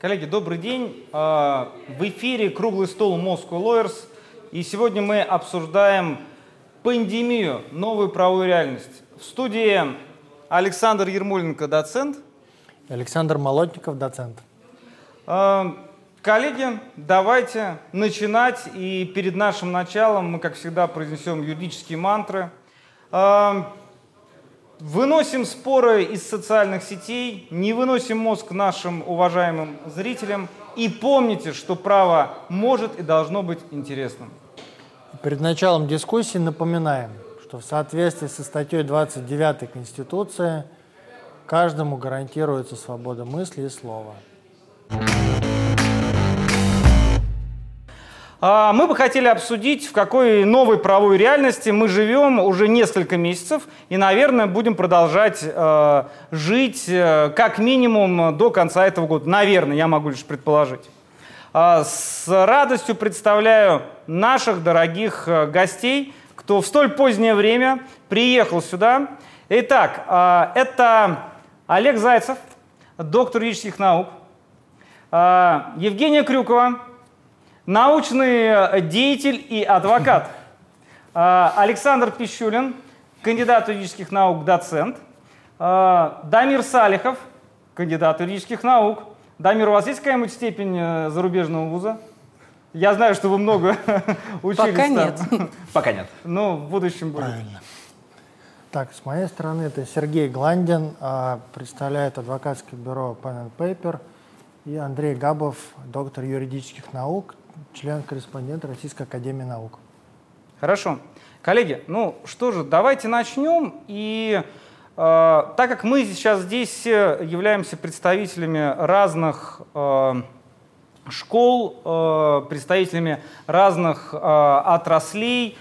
Коллеги, добрый день. А, в эфире круглый стол Moscow Lawyers. И сегодня мы обсуждаем пандемию, новую правовую реальность. В студии Александр Ермоленко, доцент. Александр Молотников, доцент. А, коллеги, давайте начинать. И перед нашим началом мы, как всегда, произнесем юридические мантры. Выносим споры из социальных сетей, не выносим мозг нашим уважаемым зрителям и помните, что право может и должно быть интересным. Перед началом дискуссии напоминаем, что в соответствии со статьей 29 Конституции каждому гарантируется свобода мысли и слова. А, мы бы хотели обсудить, в какой новой правовой реальности мы живем уже несколько месяцев и, наверное, будем продолжать э, жить э, как минимум до конца этого года. Наверное, я могу лишь предположить. Э, с радостью представляю наших дорогих э, гостей, кто в столь позднее время приехал сюда. Итак, это Олег Зайцев, доктор юридических наук, Евгения Крюкова, научный э, деятель и адвокат. А, Александр Пищулин, кандидат юридических наук, доцент. А, Дамир Салихов, кандидат юридических наук. Дамир, у вас есть какая-нибудь степень э, зарубежного вуза? Я знаю, что вы много учились Пока там. нет. Пока нет. Ну, в будущем будет. Правильно. Так, с моей стороны это Сергей Гландин, а, представляет адвокатское бюро Pen and Paper, и Андрей Габов, доктор юридических наук, член-корреспондент Российской Академии Наук. Хорошо. Коллеги, ну что же, давайте начнем. И э, так как мы сейчас здесь являемся представителями разных э, школ, э, представителями разных э, отраслей,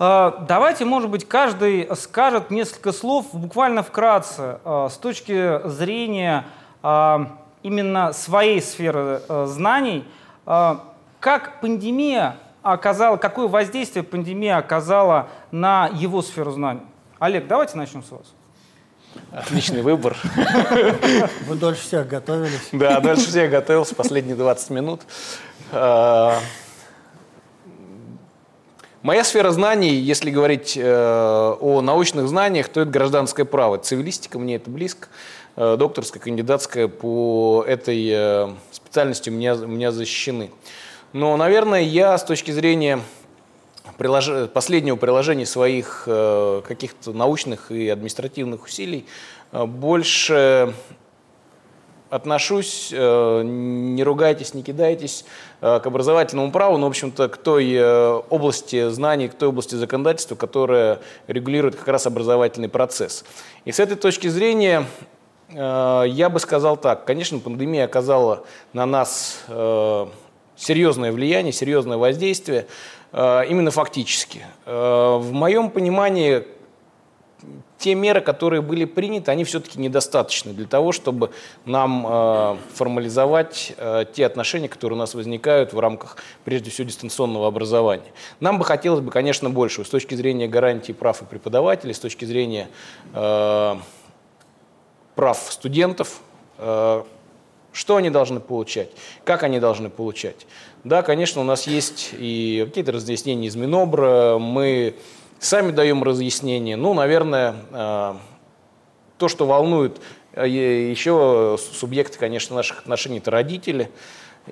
э, давайте, может быть, каждый скажет несколько слов буквально вкратце э, с точки зрения э, именно своей сферы э, знаний. Как пандемия оказала, какое воздействие пандемия оказала на его сферу знаний? Олег, давайте начнем с вас. Отличный выбор. Вы дольше всех готовились. Да, дальше всех готовился последние 20 минут. А, Моя сфера знаний, если говорить э, о научных знаниях, то это гражданское право. Цивилистика, мне это близко. Э, докторская, кандидатская по этой э, специальности у меня, у меня защищены. Но, наверное, я с точки зрения прилож... последнего приложения своих э, каких-то научных и административных усилий э, больше отношусь, э, не ругайтесь, не кидайтесь, э, к образовательному праву, но, в общем-то, к той э, области знаний, к той области законодательства, которая регулирует как раз образовательный процесс. И с этой точки зрения э, я бы сказал так. Конечно, пандемия оказала на нас э, серьезное влияние, серьезное воздействие, э, именно фактически. Э, в моем понимании, те меры, которые были приняты, они все-таки недостаточны для того, чтобы нам э, формализовать те отношения, которые у нас возникают в рамках, прежде всего, дистанционного образования. Нам бы хотелось бы, конечно, большего с точки зрения гарантии прав и преподавателей, с точки зрения прав студентов, что они должны получать, как они должны получать. Да, конечно, у нас есть и какие-то разъяснения из Минобра, мы сами даем разъяснения. Ну, наверное, э, то, что волнует э, еще субъекты, конечно, наших отношений, это родители.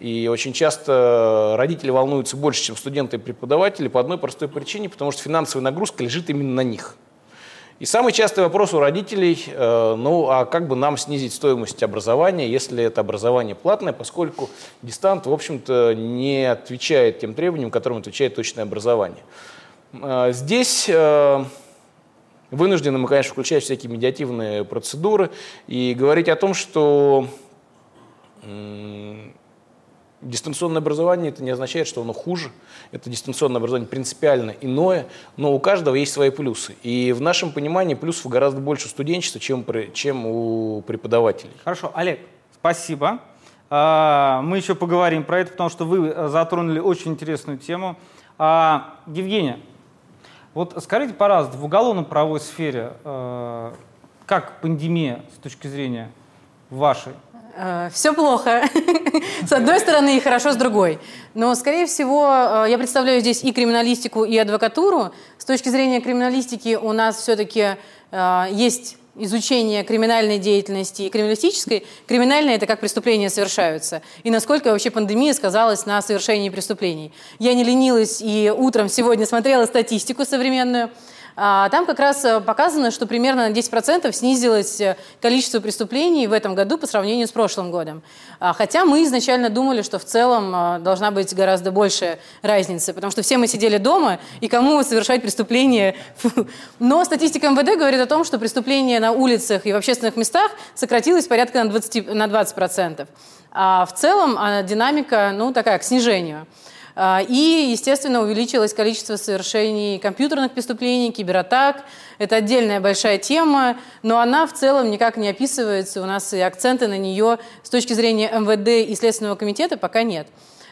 И очень часто родители волнуются больше, чем студенты и преподаватели по одной простой причине, потому что финансовая нагрузка лежит именно на них. И самый частый вопрос у родителей, э, ну а как бы нам снизить стоимость образования, если это образование платное, поскольку дистант, в общем-то, не отвечает тем требованиям, которым отвечает точное образование. Э, здесь э, вынуждены мы, конечно, включать всякие медиативные процедуры и говорить о том, что Дистанционное образование это не означает, что оно хуже. Это дистанционное образование принципиально иное, но у каждого есть свои плюсы. И в нашем понимании плюсов гораздо больше у студенчества, чем, чем у преподавателей. Хорошо, Олег, спасибо. А, мы еще поговорим про это, потому что вы затронули очень интересную тему. А, Евгения, вот скажите, пожалуйста, в уголовно-правовой сфере, а, как пандемия с точки зрения вашей? Э, Все плохо. С одной стороны, и хорошо с другой. Но, скорее всего, э, я представляю здесь и криминалистику, и адвокатуру. С точки зрения криминалистики у нас все-таки э, есть изучение криминальной деятельности и криминалистической. Криминальное – это как преступления совершаются. И насколько вообще пандемия сказалась на совершении преступлений. Я не ленилась и утром сегодня смотрела статистику современную – там как раз э, показано, что примерно на 10% снизилось э, количество преступлений в этом году по сравнению с прошлым годом. А, хотя мы изначально думали, что в целом э, должна быть гораздо большая разница, потому что все мы сидели дома, и кому совершать преступления? Но статистика МВД говорит о том, что преступления на улицах и в общественных местах сократилось порядка на 20%. На 20%. А в целом динамика ну, такая, к снижению. А, и, естественно, увеличилось количество совершений компьютерных преступлений, кибератак. Это отдельная большая тема, но она в целом никак не описывается. У нас и акценты на нее с точки зрения МВД и Следственного комитета пока нет.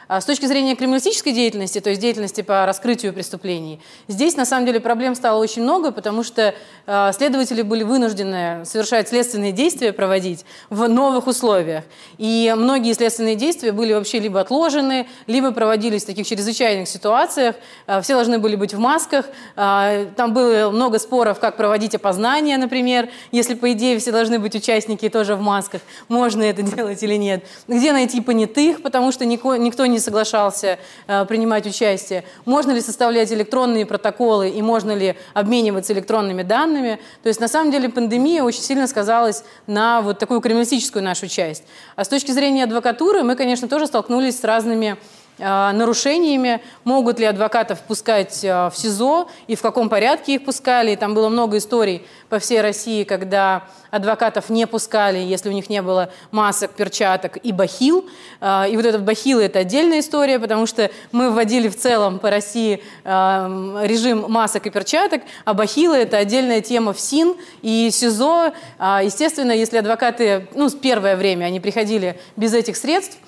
А с точки зрения криминалистической деятельности, то есть деятельности по раскрытию преступлений, здесь на самом деле проблем стало очень много, потому что э, следователи были вынуждены совершать следственные действия, проводить в новых условиях. И многие следственные действия были вообще либо отложены, либо проводились в таких чрезвычайных ситуациях. Э, все должны были быть в масках. Там было много споров, как проводить опознание, например, если, по идее, все должны быть участники тоже в масках, можно это делать или нет. Где найти понятых, потому что никто не не соглашался э, принимать участие, можно ли составлять электронные протоколы и можно ли обмениваться электронными данными. То есть на самом деле пандемия очень сильно сказалась на вот такую криминалистическую нашу часть. А с точки зрения адвокатуры мы, конечно, тоже столкнулись с разными нарушениями, могут ли адвокатов пускать э, в СИЗО и в каком порядке их пускали. И там было много историй по всей России, когда адвокатов не пускали, если у них не было масок, перчаток и бахил. Э, и вот этот бахил – это отдельная история, потому что мы вводили в целом по России режим масок и перчаток, а бахилы – это отдельная тема в СИН и СИЗО. Естественно, если адвокаты, ну, первое время они приходили без этих средств,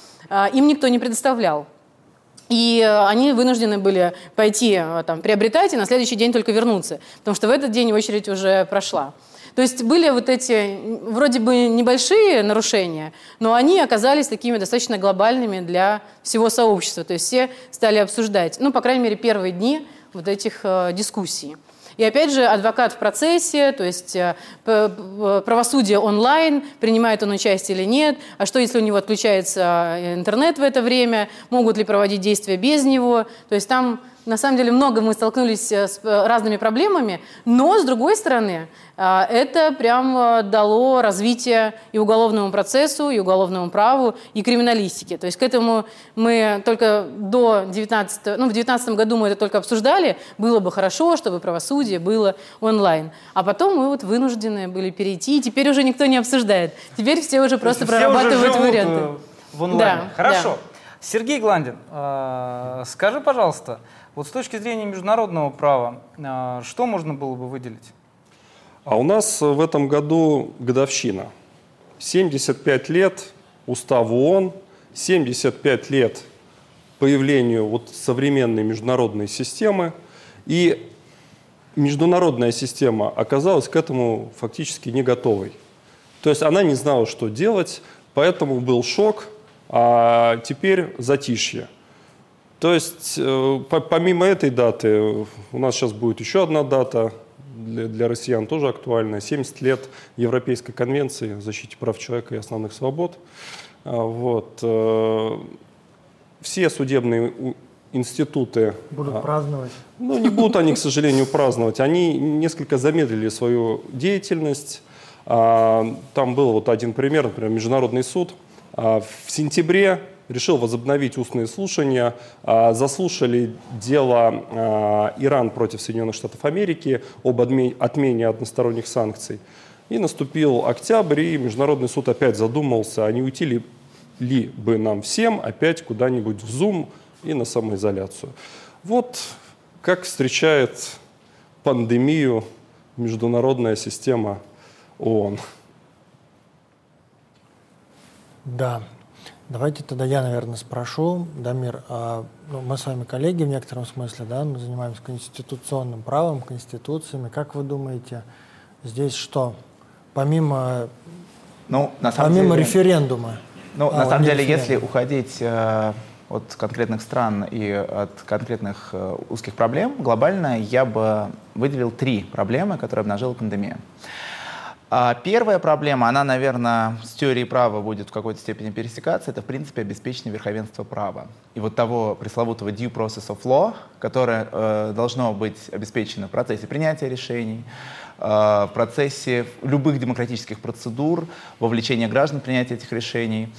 им никто не предоставлял. И э, они вынуждены были пойти э, там, приобретать и на следующий день только вернуться, потому что в этот день очередь уже прошла. То есть были вот эти вроде бы небольшие нарушения, но они оказались такими достаточно глобальными для всего сообщества. То есть все стали обсуждать, ну, по крайней мере, первые дни вот этих э, дискуссий. И опять же, адвокат в процессе, то есть э, правосудие онлайн, принимает он участие или нет, а что, если у него отключается э, интернет в это время, могут ли проводить действия без него. То есть там на самом деле много мы столкнулись э, с э, разными проблемами, но, с другой стороны, э, это прям дало развитие и уголовному процессу, и уголовному праву, и криминалистике. То есть к этому мы только до 19... Ну, в 2019 году мы это только обсуждали. Было бы хорошо, чтобы правосудие было онлайн. А потом мы вот вынуждены были перейти, и теперь уже никто не обсуждает. Теперь все уже просто все прорабатывают уже варианты. В онлайне. Да, Хорошо. Да. Сергей Гландин, скажи, пожалуйста, вот с точки зрения международного права, а, что можно было бы выделить? А у нас в этом году годовщина. 75 лет уставу ООН, 75 лет появлению вот современной международной системы. И международная система оказалась к этому фактически не готовой. То есть она не знала, что делать, поэтому был шок, а теперь затишье. То есть э, помимо этой даты, у нас сейчас будет еще одна дата, для, для россиян тоже актуальная, 70 лет Европейской конвенции о защите прав человека и основных свобод. А, вот. Э, все судебные институты... Будут а, праздновать? Ну, не будут они, к сожалению, праздновать. Они несколько замедлили свою деятельность. А, там был вот один пример, например, Международный суд. В сентябре решил возобновить устные слушания. А, заслушали дело а, Иран против Соединенных Штатов Америки об отмене односторонних санкций. И наступил октябрь, и Международный суд опять задумался, а не уйти ли, ли бы нам всем опять куда-нибудь в Zoom и на самоизоляцию. Вот как встречает пандемию международная система ООН. Да, Давайте тогда я, наверное, спрошу, Дамир, а, ну, мы с вами коллеги в некотором смысле, да, мы занимаемся конституционным правом, конституциями. Как вы думаете, здесь что? Помимо Ну, на самом Помимо деле, референдума. Ну, А, на самом деле, референдум. если уходить э, от конкретных стран и от конкретных э, узких проблем, глобально я бы выделил три проблемы, которые обнажила пандемия. А Первая проблема, она, наверное, с теорией права будет в какой-то степени пересекаться, это, в принципе, обеспечение верховенства права. И вот того пресловутого due process of law, которое э, должно быть обеспечено в процессе принятия решений, э, в процессе любых демократических процедур, вовлечения граждан в принятие этих решений.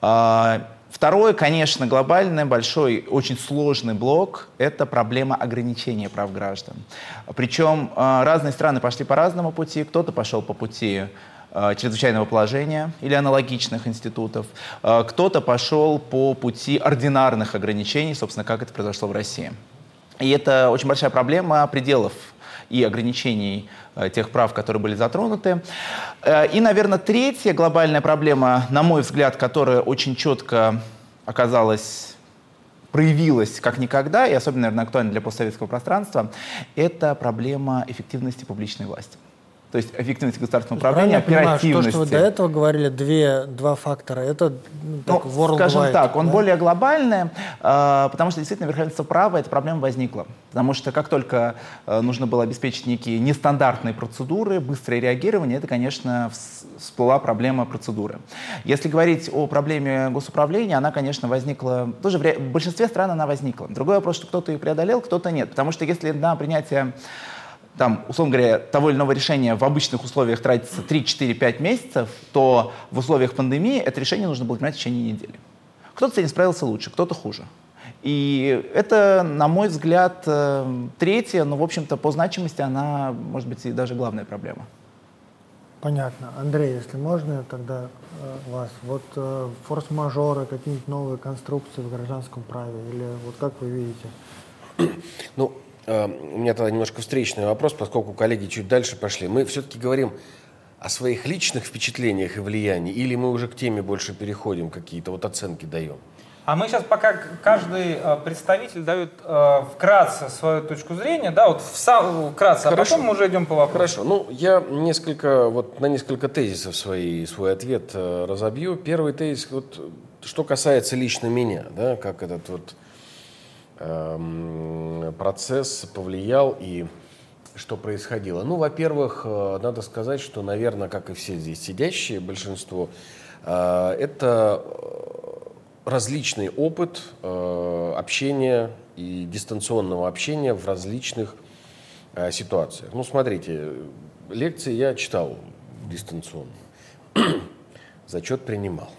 А, Второе, конечно, глобальный, большой, очень сложный блок – это проблема ограничения прав граждан. Причем э, разные страны пошли по разному пути. Кто-то пошел по пути э, чрезвычайного положения или аналогичных институтов. Э, Кто-то пошел по пути ординарных ограничений, собственно, как это произошло в России. И это очень большая проблема пределов и ограничений э, тех прав, которые были затронуты. Э, И, наверное, третья глобальная проблема, на мой взгляд, которая очень четко оказалась проявилась как никогда, и особенно, наверное, актуальна для постсоветского пространства, это проблема эффективности публичной власти. То есть эффективности государственного управления, я понимаю, что то, оперативности. что вы до этого говорили, две, два фактора, это ну, так, Ну, скажем так, он да? более глобальный, э, потому что действительно верховенство права, эта проблема возникла. Потому что как только э, нужно было обеспечить некие нестандартные процедуры, быстрое реагирование, это, конечно, вс- всплыла проблема процедуры. Если говорить о проблеме госуправления, она, конечно, возникла, тоже в, ре- в большинстве стран она возникла. Другой вопрос, что кто-то ее преодолел, кто-то нет. Потому что если на принятие там, условно говоря, того или иного решения в обычных условиях тратится 3, 4, 5 месяцев, то в условиях пандемии это решение нужно было принимать в течение недели. Кто-то с этим справился лучше, кто-то хуже. И это, на мой взгляд, э, третья, но, в общем-то, по значимости она, может быть, и даже главная проблема. Понятно. Андрей, если можно, тогда э, вас. Вот э, форс-мажоры, какие-нибудь новые конструкции в гражданском праве, или вот как вы видите? Ну, у меня тогда немножко встречный вопрос, поскольку коллеги чуть дальше пошли. Мы все-таки говорим о своих личных впечатлениях и влиянии, или мы уже к теме больше переходим, какие-то вот оценки даем? А мы сейчас, пока каждый э, представитель дает э, вкратце свою точку зрения, да, вот в сам- вкратце, Хорошо. а потом мы уже идем по вопросу. Хорошо. Ну, я несколько, вот на несколько тезисов свои, свой ответ э, разобью. Первый тезис, вот, что касается лично меня, да, как этот вот эм, процесс повлиял и что происходило. Ну, во-первых, э, надо сказать, что, наверное, как и все здесь сидящие, большинство, э, это э, различный опыт общения и дистанционного общения в различных ситуациях. Ну, смотрите, лекции я читал дистанционно, зачет принимал.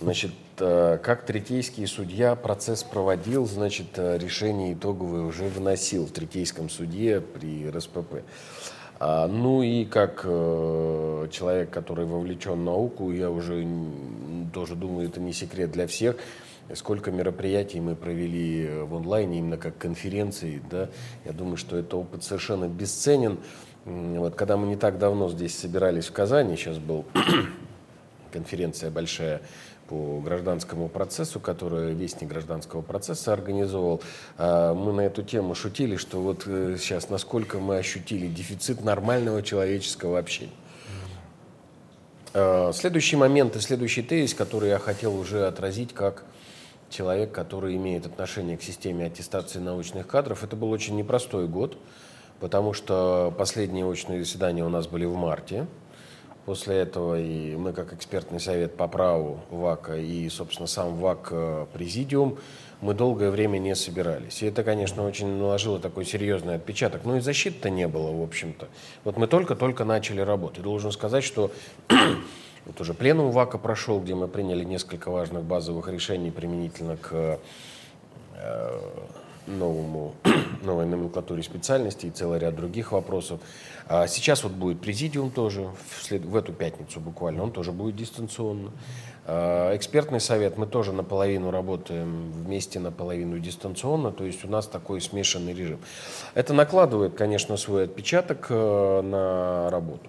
Значит, как третейский судья процесс проводил, значит, э, решение итоговое уже выносил в третейском суде при РСПП. А, Ну и как э, человек, который вовлечен в науку, я уже тоже думаю, это не секрет для всех, сколько мероприятий мы провели э, в онлайне, именно как конференции, да, я думаю, что это опыт совершенно бесценен. Вот, когда мы не так давно здесь собирались в Казани, сейчас был конференция большая по гражданскому процессу, которую Вестник гражданского процесса организовал. А, Мы на эту тему шутили, что вот э, сейчас насколько мы ощутили дефицит нормального человеческого общения. А, Следующий момент и следующий тезис, который я хотел уже отразить как человек, который имеет отношение к системе аттестации научных кадров, это был очень непростой год, потому что последние очные заседания у нас были в марте. После этого и мы, как экспертный совет по праву ВАКа и, собственно, сам ВАК э, Президиум, мы долгое время не собирались. И это, конечно, очень наложило такой серьезный отпечаток. Ну и защиты-то не было, в общем-то. Вот мы только-только начали работать. Должен сказать, что вот уже пленум ВАКа прошел, где мы приняли несколько важных базовых решений применительно к э, новому, новой номенклатуре специальностей и целый ряд других вопросов. А сейчас вот будет президиум тоже, в, след- в эту пятницу буквально, он тоже будет дистанционно. А, Экспертный совет мы тоже наполовину работаем вместе, наполовину дистанционно, то есть у нас такой смешанный режим. Это накладывает, конечно, свой отпечаток э, на работу.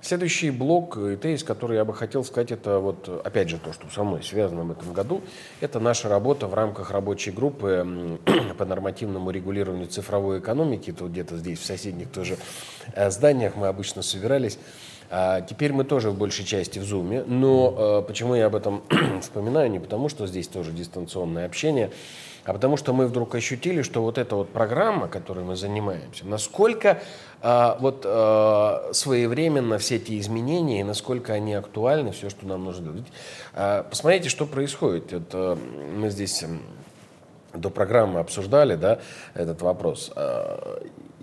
Следующий блок и тезис, который я бы хотел сказать, это вот опять же то, что со мной связано в этом году, это наша работа в рамках рабочей группы по нормативному регулированию цифровой экономики. Тут где-то здесь, в соседних тоже э, зданиях мы обычно собирались. А теперь мы тоже в большей части в Zoom, но э, почему я об этом вспоминаю? Не потому, что здесь тоже дистанционное общение, а потому что мы вдруг ощутили, что вот эта вот программа, которой мы занимаемся, насколько э, вот э, своевременно все эти изменения и насколько они актуальны, все, что нам нужно делать. Э, посмотрите, что происходит. Вот, э, мы здесь до программы обсуждали да, этот вопрос.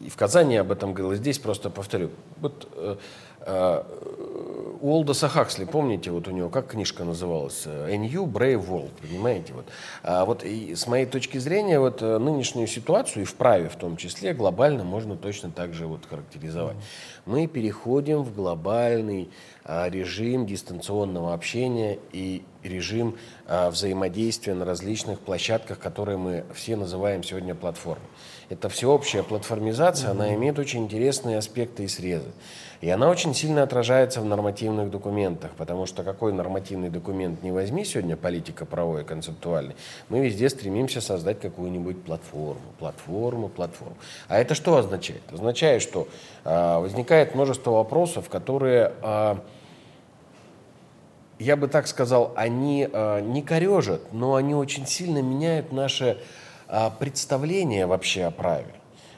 И в Казани об этом говорил, здесь просто повторю. Вот э, э, у Олдоса Хаксли, помните, вот у него, как книжка называлась? A New Brave World, понимаете? Вот, а вот и с моей точки зрения, вот нынешнюю ситуацию, и в праве в том числе, глобально можно точно так же вот характеризовать. Мы переходим в глобальный а, режим дистанционного общения и режим а, взаимодействия на различных площадках, которые мы все называем сегодня платформой. Это всеобщая платформизация, она имеет очень интересные аспекты и срезы. И она очень сильно отражается в нормативных документах, потому что какой нормативный документ не возьми сегодня, политика правовой, концептуальный, мы везде стремимся создать какую-нибудь платформу, платформу, платформу. А это что означает? Означает, что э, возникает множество вопросов, которые э, я бы так сказал, они э, не корежат, но они очень сильно меняют наше э, представление вообще о праве.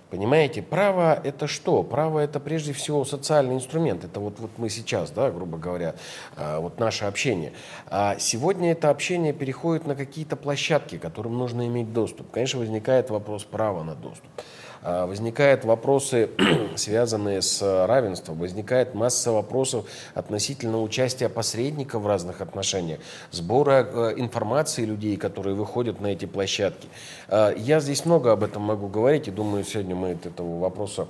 Понимаете, право это что? Право это прежде всего социальный инструмент. Это вот, вот мы сейчас, да, грубо говоря, э, вот наше общение. А сегодня это общение переходит на какие-то площадки, которым нужно иметь доступ. Конечно, возникает вопрос права на доступ. А, возникают вопросы, связанные с равенством, возникает масса вопросов относительно участия посредников в разных отношениях, сбора э, информации людей, которые выходят на эти площадки. А, я здесь много об этом могу говорить, и думаю, сегодня мы этого вопроса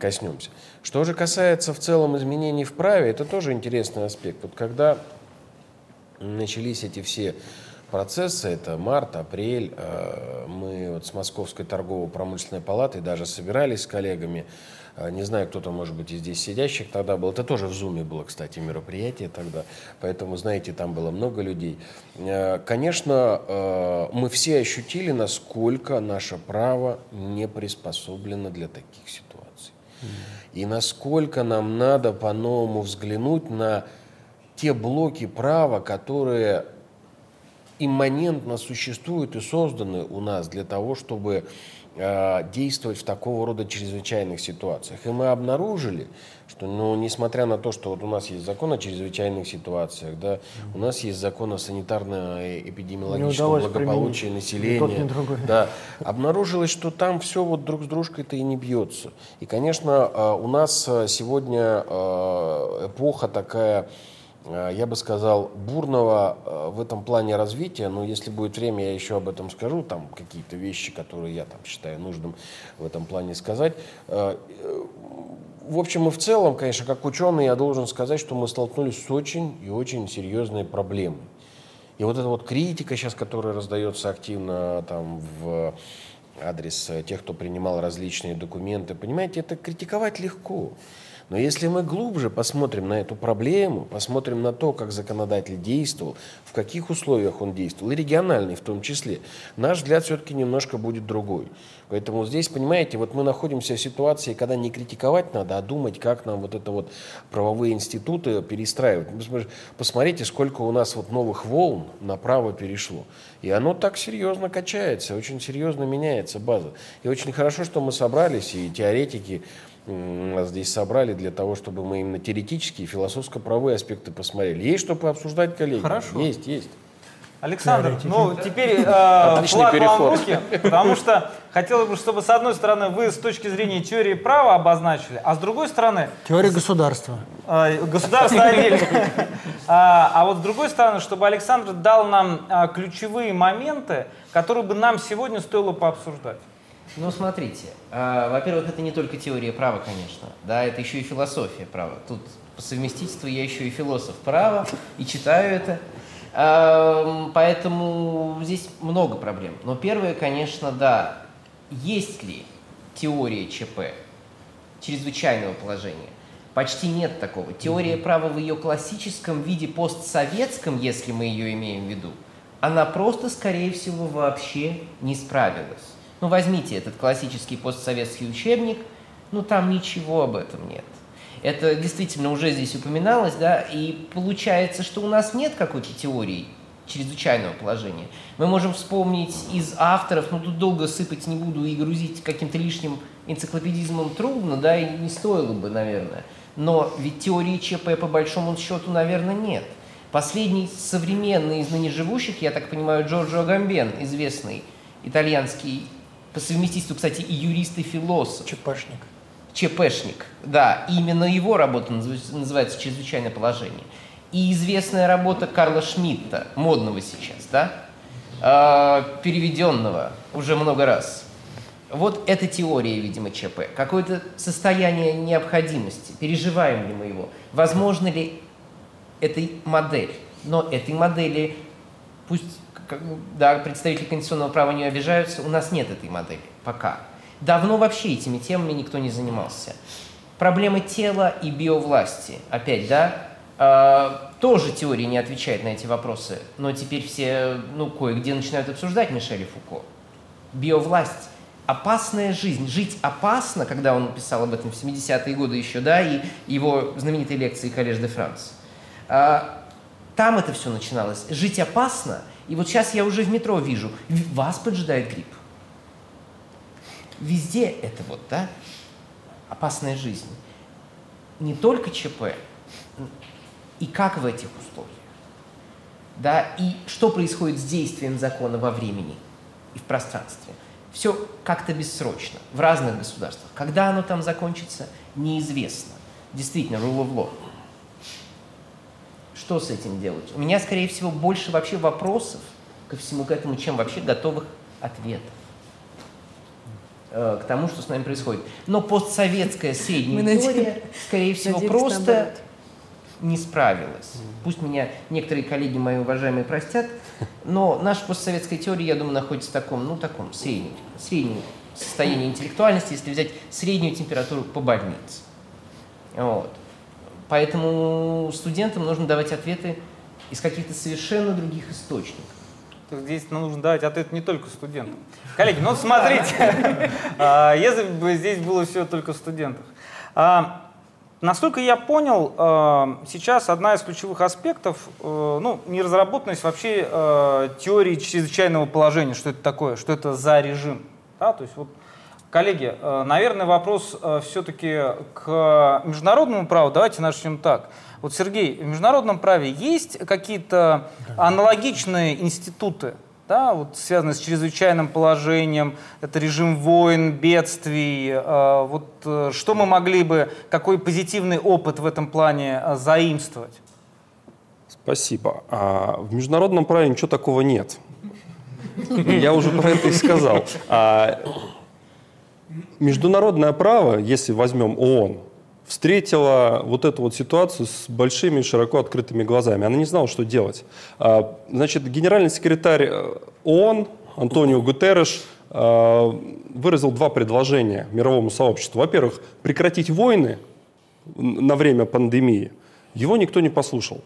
коснемся. Что же касается в целом изменений в праве, это тоже интересный аспект. Вот когда начались эти все процессы, это март, апрель. Э, мы вот с Московской торгово-промышленной палатой даже собирались с коллегами. Э, не знаю, кто-то, может быть, из здесь сидящих тогда был. Это тоже в Зуме было, кстати, мероприятие тогда. Поэтому, знаете, там было много людей. Э, конечно, мы все ощутили, насколько наше право не приспособлено для таких ситуаций. И насколько нам надо по-новому взглянуть на те блоки права, которые имманентно существуют и созданы у нас для того, чтобы э, действовать в такого рода чрезвычайных ситуациях. И мы обнаружили, что, ну, несмотря на то, что вот у нас есть закон о чрезвычайных ситуациях, да, у нас есть закон о санитарно-эпидемиологическом благополучии населения, тот, ни другой. да, обнаружилось, что там все вот друг с дружкой-то и не бьется. И, конечно, э, у нас э, сегодня эпоха такая я бы сказал, бурного э, в этом плане развития, но если будет время, я еще об этом скажу, там какие-то вещи, которые я там считаю нужным в этом плане сказать. Э, в общем и в целом, конечно, как ученый, я должен сказать, что мы столкнулись с очень и очень серьезной проблемой. И вот эта вот критика сейчас, которая раздается активно там в адрес тех, кто принимал различные документы, понимаете, это критиковать легко. Но если мы глубже посмотрим на эту проблему, посмотрим на то, как законодатель действовал, в каких условиях он действовал, и региональный в том числе, наш взгляд все-таки немножко будет другой. Поэтому здесь, понимаете, вот мы находимся в ситуации, когда не критиковать надо, а думать, как нам вот это вот правовые институты перестраивать. Посмотрите, сколько у нас вот новых волн направо перешло. И оно так серьезно качается, очень серьезно меняется база. И очень хорошо, что мы собрались, и теоретики, нас здесь собрали для того, чтобы мы именно теоретические, философско-правовые аспекты посмотрели. Есть что пообсуждать, коллеги? Хорошо. Есть, есть. Александр, ну теперь э, флаг вам в руки, потому что хотелось бы, чтобы с одной стороны вы с точки зрения теории права обозначили, а с другой стороны... Теория государства. Э, государство отдельно. А, а вот с другой стороны, чтобы Александр дал нам а, ключевые моменты, которые бы нам сегодня стоило пообсуждать. Ну, смотрите, э, во-первых, это не только теория права, конечно, да, это еще и философия права. Тут по совместительству я еще и философ права, и читаю это. Э, поэтому здесь много проблем. Но первое, конечно, да, есть ли теория ЧП, чрезвычайного положения? Почти нет такого. Теория права в ее классическом виде постсоветском, если мы ее имеем в виду, она просто, скорее всего, вообще не справилась. Ну, возьмите этот классический постсоветский учебник, ну, там ничего об этом нет. Это действительно уже здесь упоминалось, да, и получается, что у нас нет какой-то теории чрезвычайного положения. Мы можем вспомнить из авторов, ну тут долго сыпать не буду и грузить каким-то лишним энциклопедизмом трудно, да, и не стоило бы, наверное. Но ведь теории ЧП по большому счету, наверное, нет. Последний современный из ныне живущих, я так понимаю, Джорджо Гамбен, известный итальянский, по совместительству, кстати, и юрист, и философ. ЧПшник. ЧПшник, да, именно его работа называется «Чрезвычайное положение». И известная работа Карла Шмидта, модного сейчас, да, э, переведенного уже много раз. Вот эта теория, видимо, ЧП. Какое-то состояние необходимости. Переживаем ли мы его? Возможно ли этой модель? Но этой модели, пусть да, представители конституционного права не обижаются, у нас нет этой модели пока. Давно вообще этими темами никто не занимался. Проблемы тела и биовласти. Опять, да, э, тоже теория не отвечает на эти вопросы, но теперь все, ну, кое-где начинают обсуждать Мишеля Фуко. Биовласть опасная жизнь. Жить опасно, когда он писал об этом в 70-е годы еще, да, и его знаменитые лекции «Коллеж де Франс». А, там это все начиналось. Жить опасно, и вот сейчас я уже в метро вижу, вас поджидает грипп. Везде это вот, да, опасная жизнь. Не только ЧП, и как в этих условиях. Да, и что происходит с действием закона во времени и в пространстве все как-то бессрочно в разных государствах. Когда оно там закончится, неизвестно. Действительно, rule of law. Что с этим делать? У меня, скорее всего, больше вообще вопросов ко всему к этому, чем вообще готовых ответов э, к тому, что с нами происходит. Но постсоветская средняя Мы теория, скорее всего, просто наоборот. не справилась. Пусть меня некоторые коллеги мои уважаемые простят, но наша постсоветская теория, я думаю, находится в таком, ну, таком среднем, среднем состоянии интеллектуальности, если взять среднюю температуру по больнице. Вот. Поэтому студентам нужно давать ответы из каких-то совершенно других источников. Здесь нужно давать ответ не только студентам. Коллеги, ну смотрите, а, если бы здесь было все только студентах. А, Насколько я понял, э, сейчас одна из ключевых аспектов, э, ну, неразработанность вообще э, теории чрезвычайного положения, что это такое, что это за режим. Да? То есть вот, коллеги, наверное, вопрос все-таки к международному праву. Давайте начнем так. Вот, Сергей, в международном праве есть какие-то аналогичные институты, да, вот связанные с чрезвычайным положением, это режим войн, бедствий. Э, вот э, что мы могли бы, какой позитивный опыт в этом плане э, заимствовать? Спасибо. А в международном праве ничего такого нет. Я уже про это и сказал. Международное право, если возьмем ООН, встретила вот эту вот ситуацию с большими широко открытыми глазами. Она не знала, что делать. А, значит, генеральный секретарь э, ООН Антонио Гутерреш э, выразил два предложения мировому сообществу. Во-первых, прекратить войны на время пандемии. Его никто не послушал.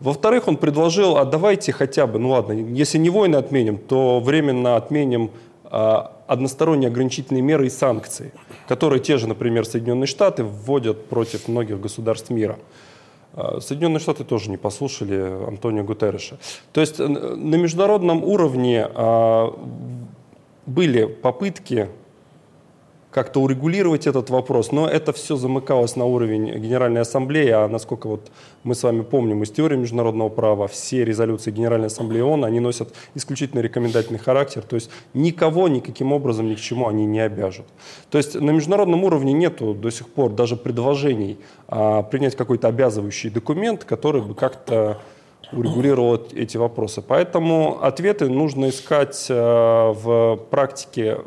Во-вторых, он предложил, а давайте хотя бы, ну ладно, если не войны отменим, то временно отменим односторонние ограничительные меры и санкции, которые те же, например, Соединенные Штаты вводят против многих государств мира. А, Соединенные Штаты тоже не послушали Антонио Гутерреша. То есть на международном уровне а, были попытки как-то урегулировать этот вопрос, но это все замыкалось на уровень Генеральной Ассамблеи, а насколько вот мы с вами помним из теории международного права, все резолюции Генеральной Ассамблеи ООН, они носят исключительно рекомендательный характер, то есть никого никаким образом ни к чему они не обяжут. То есть на международном уровне нету до сих пор даже предложений а, принять какой-то обязывающий документ, который бы как-то урегулировал эти вопросы. Поэтому ответы нужно искать а, в практике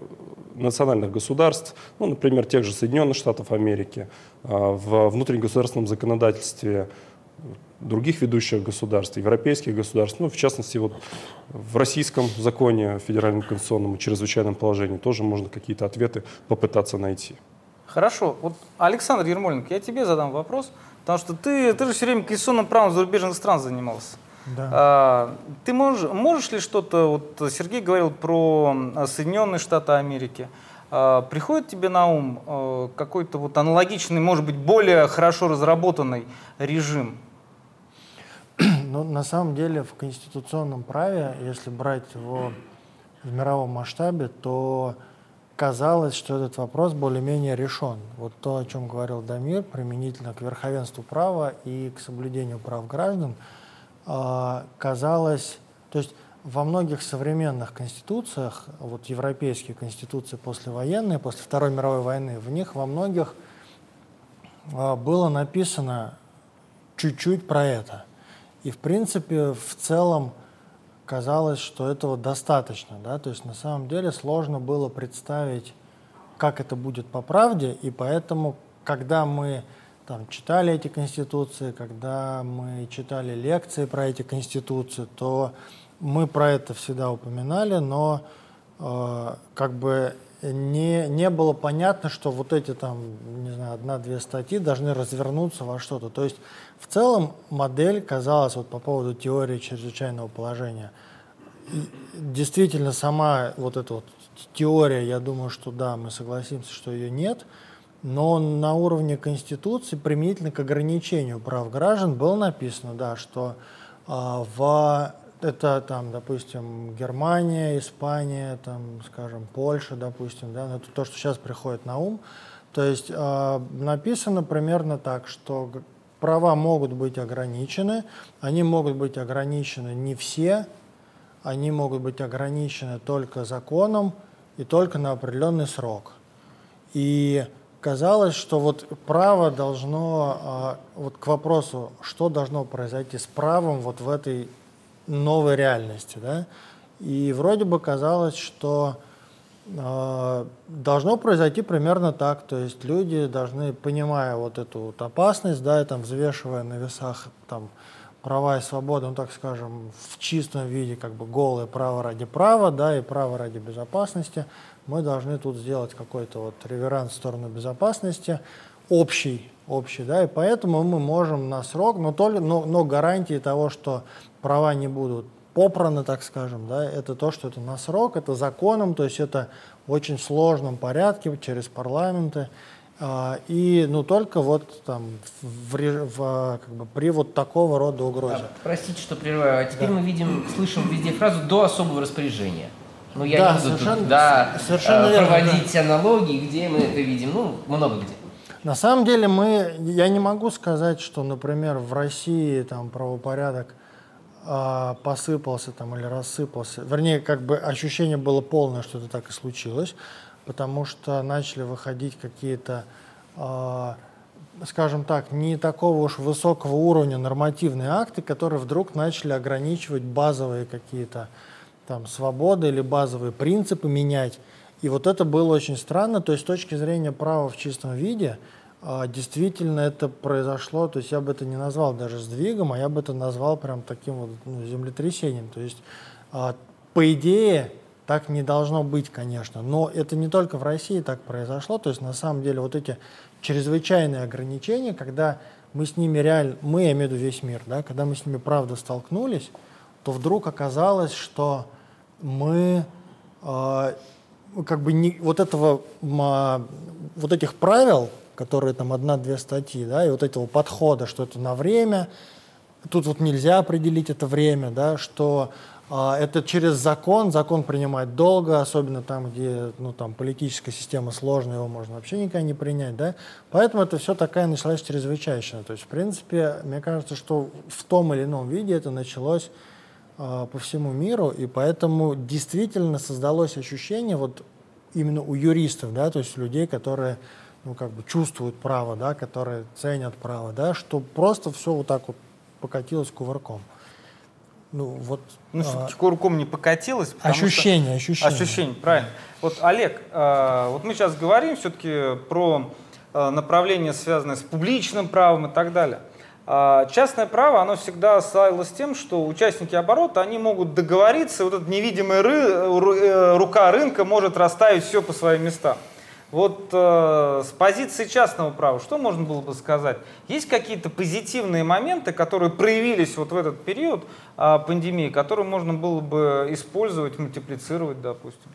национальных государств, ну, например, тех же Соединенных Штатов Америки, а, в внутригосударственном законодательстве других ведущих государств, европейских государств, ну, в частности, вот в российском законе федеральном конституционном чрезвычайном положении тоже можно какие-то ответы попытаться найти. Хорошо. Вот, Александр Ермоленко, я тебе задам вопрос, потому что ты, ты же все время конституционным правом зарубежных стран занимался. Да. А, ты можешь, можешь ли что-то, вот Сергей говорил про Соединенные Штаты Америки, Э, приходит тебе на ум э, какой-то вот аналогичный, может быть, более хорошо разработанный режим? Ну, на самом деле в конституционном праве, если брать его в мировом масштабе, то казалось, что этот вопрос более-менее решен. Вот то, о чем говорил Дамир, применительно к верховенству права и к соблюдению прав граждан, казалось, то есть во многих современных конституциях, вот европейские конституции послевоенные, после Второй мировой войны, в них во многих э, было написано чуть-чуть про это. И в принципе, в целом, казалось, что этого достаточно. Да? То есть на самом деле сложно было представить, как это будет по правде, и поэтому, когда мы там, читали эти конституции, когда мы читали лекции про эти конституции, то мы про это всегда упоминали, но э, как бы не, не было понятно, что вот эти там, не знаю, одна-две статьи должны развернуться во что-то. То есть в целом модель казалась вот по поводу теории чрезвычайного положения. Действительно, сама вот эта вот теория, я думаю, что да, мы согласимся, что ее нет, но на уровне Конституции применительно к ограничению прав граждан было написано, да, что э, в это там, допустим, Германия, Испания, там, скажем, Польша, допустим, да, это то, что сейчас приходит на ум. То есть э, написано примерно так, что права могут быть ограничены, они могут быть ограничены не все, они могут быть ограничены только законом и только на определенный срок. И казалось, что вот право должно, э, вот к вопросу, что должно произойти с правом вот в этой новой реальности. Да? И вроде бы казалось, что э, должно произойти примерно так. То есть люди должны, понимая вот эту вот опасность, да, и там взвешивая на весах там, права и свободы, ну так скажем, в чистом виде, как бы голое право ради права, да, и право ради безопасности, мы должны тут сделать какой-то вот реверанс в сторону безопасности, общий, общий, да, и поэтому мы можем на срок, но, только, но, но гарантии того, что права не будут попраны, так скажем, да, это то, что это на срок, это законом, то есть это в очень сложном порядке через парламенты. А, и ну только вот там в, в, как бы, при вот такого рода угрозе. А, простите, что прерываю. А теперь да. мы видим, слышим везде фразу до особого распоряжения. Ну я да, не буду совершенно, тут, да, совершенно э, проводить верно, аналогии, где мы это видим. Ну, много где. На самом деле мы, я не могу сказать, что, например, в России там правопорядок а, посыпался там или рассыпался. Вернее, как бы ощущение было полное, что это так и случилось, потому что начали выходить какие-то, а, скажем так, не такого уж высокого уровня нормативные акты, которые вдруг начали ограничивать базовые какие-то там свободы или базовые принципы менять. И вот это было очень странно, то есть с точки зрения права в чистом виде – а, действительно это произошло, то есть я бы это не назвал даже сдвигом, а я бы это назвал прям таким вот ну, землетрясением. То есть, а, по идее, так не должно быть, конечно, но это не только в России так произошло, то есть на самом деле вот эти чрезвычайные ограничения, когда мы с ними реально, мы, я имею в виду весь мир, да, когда мы с ними правда столкнулись, то вдруг оказалось, что мы э, как бы не, вот этого, э, вот этих правил, которые там одна-две статьи, да, и вот этого подхода, что это на время, тут вот нельзя определить это время, да, что а, это через закон, закон принимать долго, особенно там, где ну, там, политическая система сложная, его можно вообще никогда не принять, да, поэтому это все такая началась чрезвычайщина, то есть, в принципе, мне кажется, что в том или ином виде это началось по всему миру, и поэтому действительно создалось ощущение вот именно у юристов, да, то есть людей, которые ну, как бы чувствуют право, да, которые ценят право, да, что просто все вот так вот покатилось кувырком. Ну, вот, ну, а, кувырком не покатилось. Ощущение, что... ощущение. Ощущение, правильно. Вот, Олег, а, вот мы сейчас говорим все-таки про а, направление, связанное с публичным правом и так далее. А, частное право, оно всегда славилось тем, что участники оборота, они могут договориться, вот эта невидимая ры, э, рука рынка может расставить все по своим местам. Вот э, с позиции частного права, что можно было бы сказать? Есть какие-то позитивные моменты, которые проявились вот в этот период э, пандемии, которые можно было бы использовать, мультиплицировать, допустим?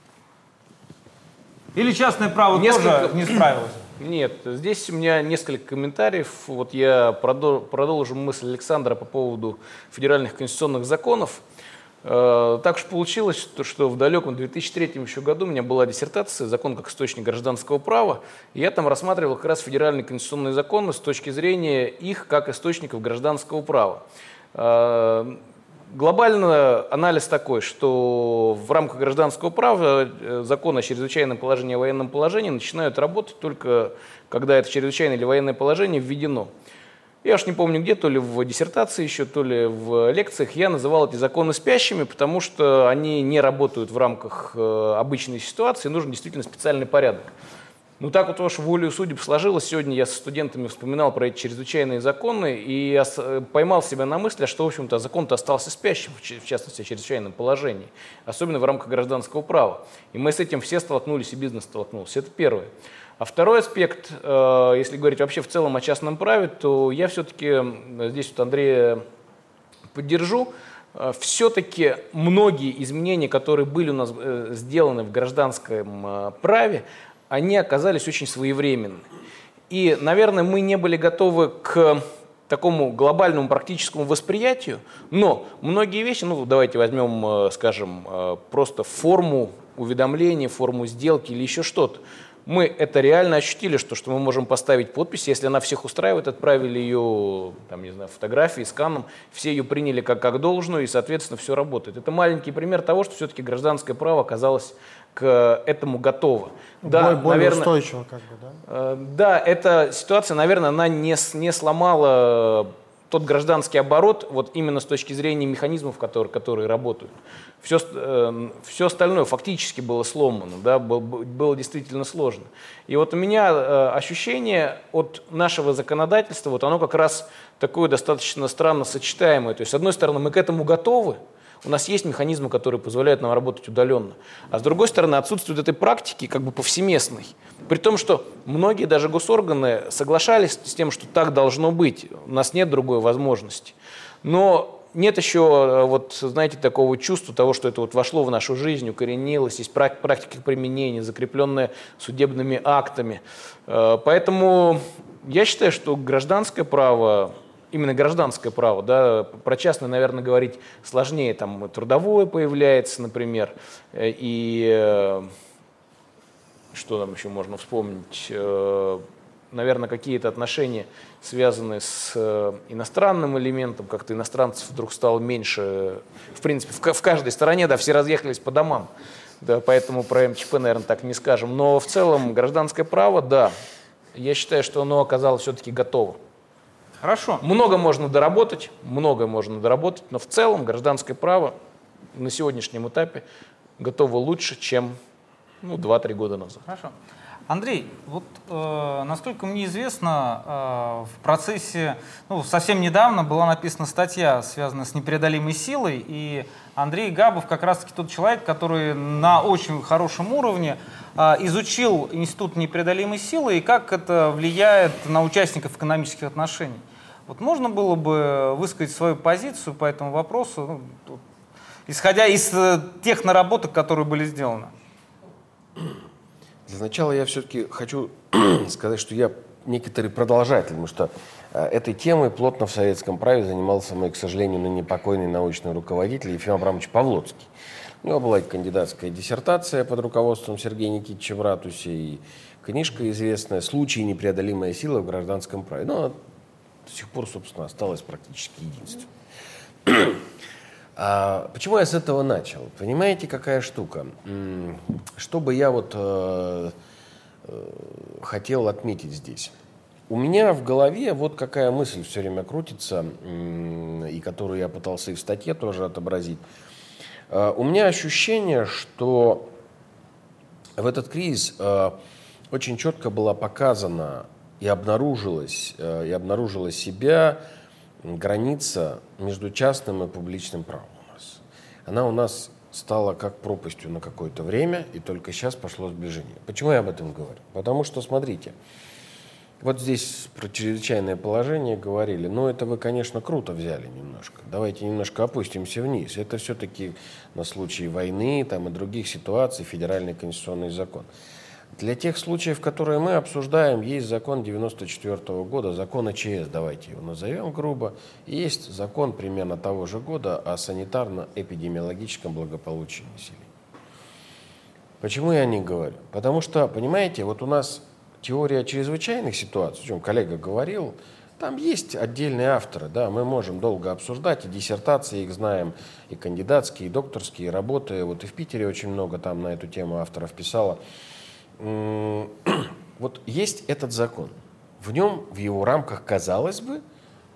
Или частное право Несколько- тоже не справилось? Нет, здесь у меня несколько комментариев. Вот я продо- продолжу мысль Александра по поводу федеральных конституционных законов. Э, Так уж получилось, что- в далеком 2003 еще году у меня была диссертация «Закон как источник гражданского права». И я там рассматривал как раз федеральные конституционные законы с точки зрения их как источников гражданского права. Глобально анализ такой, что в рамках гражданского права э, закон о чрезвычайном положении и военном положении начинают работать только когда это чрезвычайное или военное положение введено. Я уж не помню где, то ли в диссертации еще, то ли в лекциях, я называл эти законы спящими, потому что они не работают в рамках э, обычной ситуации, нужен действительно специальный порядок. Ну так вот уж волею судеб сложилось. Сегодня я со студентами вспоминал про эти чрезвычайные законы и э, поймал себя на мысли, что, в общем-то, закон-то остался спящим, в в частности, о чрезвычайном положении, особенно в рамках гражданского права. И мы с этим все столкнулись, и бизнес столкнулся. Это первое. А второй аспект, э, если говорить вообще в целом о частном праве, то я все-таки здесь вот Андрея поддержу. Все-таки многие изменения, которые были у нас э, сделаны в гражданском э, праве, они оказались очень своевременны. И, наверное, мы не были готовы к такому глобальному практическому восприятию, но многие вещи, ну давайте возьмем, э, скажем, э, просто форму уведомления, форму сделки или еще что-то. Мы это реально ощутили, что, что мы можем поставить подпись, если она всех устраивает, отправили ее, там, не знаю, фотографии, сканом, все ее приняли как, как должную, и, соответственно, все работает. Это маленький пример того, что все-таки гражданское право оказалось к этому готово. более, более наверное, устойчиво, как бы, да? Э, Да, эта ситуация, наверное, она не, не сломала тот гражданский оборот вот именно с точки зрения механизмов, которые, которые работают. Все, все остальное фактически было сломано, да, был- был- было действительно сложно. И вот у меня э, ощущение от нашего законодательства, вот оно как раз такое достаточно странно сочетаемое. То есть, с одной стороны, мы к этому готовы, у нас есть механизмы, которые позволяют нам работать удаленно. А с другой стороны, отсутствует этой практики как бы повсеместной. При том, что многие даже госорганы соглашались с тем, что так должно быть. У нас нет другой возможности. Но нет еще, э, вот, знаете, такого чувства того, что это вот вошло в нашу жизнь, укоренилось, есть прак- практика применения, закрепленная судебными актами. Э, Поэтому я считаю, что гражданское право именно гражданское право, да, про частное, наверное, говорить сложнее, там трудовое появляется, например, э, и э, что там еще можно вспомнить, Э, наверное, какие-то отношения, связанные с иностранным элементом, как-то иностранцев вдруг стало меньше, в принципе, в каждой стороне, да, все разъехались по домам, да, поэтому про МЧП, наверное, так не скажем, но в целом гражданское право, да, я считаю, что оно оказалось все-таки готово. Хорошо. Много можно доработать, много можно доработать, но в целом гражданское право на сегодняшнем этапе готово лучше, чем ну, 2-3 года назад. Хорошо. Андрей, вот э, насколько мне известно, э, в процессе, ну, совсем недавно была написана статья, связанная с непреодолимой силой, и Андрей Габов как раз-таки тот человек, который на очень хорошем уровне э, изучил институт непреодолимой силы и как это влияет на участников экономических отношений. Вот можно было бы высказать свою позицию по этому вопросу, ну, исходя из э, тех наработок, которые были сделаны? Для начала я все-таки хочу сказать, что я некоторый продолжатель, потому что э, этой темой плотно в советском праве занимался мой, к сожалению, ныне покойный научный руководитель Ефим Абрамович Павлоцкий. У него была кандидатская диссертация под руководством Сергея Никитича в Ратусе, и книжка известная «Случаи непреодолимая сила в гражданском праве». Ну, она до сих пор, собственно, осталась практически единственной. А почему я с этого начал? Понимаете, какая штука? М, Что бы я вот э, э, хотел отметить здесь? У меня в голове вот какая мысль все время крутится, и которую я пытался и в статье тоже отобразить. Э, У меня ощущение, что в этот кризис очень четко была показана и обнаружилась, и обнаружила себя граница между частным и публичным правом у нас. Она у нас стала как пропастью на какое-то время, и только сейчас пошло сближение. Почему я об этом говорю? Потому что, смотрите, вот здесь про чрезвычайное положение говорили. Ну, это вы, конечно, круто взяли немножко. Давайте немножко опустимся вниз. Это все-таки на случай войны там, и других ситуаций федеральный конституционный закон. Для тех случаев, которые мы обсуждаем, есть закон 94 года, закон ОЧС, давайте его назовем грубо. И есть закон примерно того же года о санитарно-эпидемиологическом благополучии населения. Почему я не говорю? Потому что, понимаете, вот у нас теория чрезвычайных ситуаций, о чем коллега говорил, там есть отдельные авторы, да, мы можем долго обсуждать, и диссертации их знаем, и кандидатские, и докторские работы. Вот и в Питере очень много там на эту тему авторов писало. Вот есть этот закон. В нем, в его рамках, казалось бы,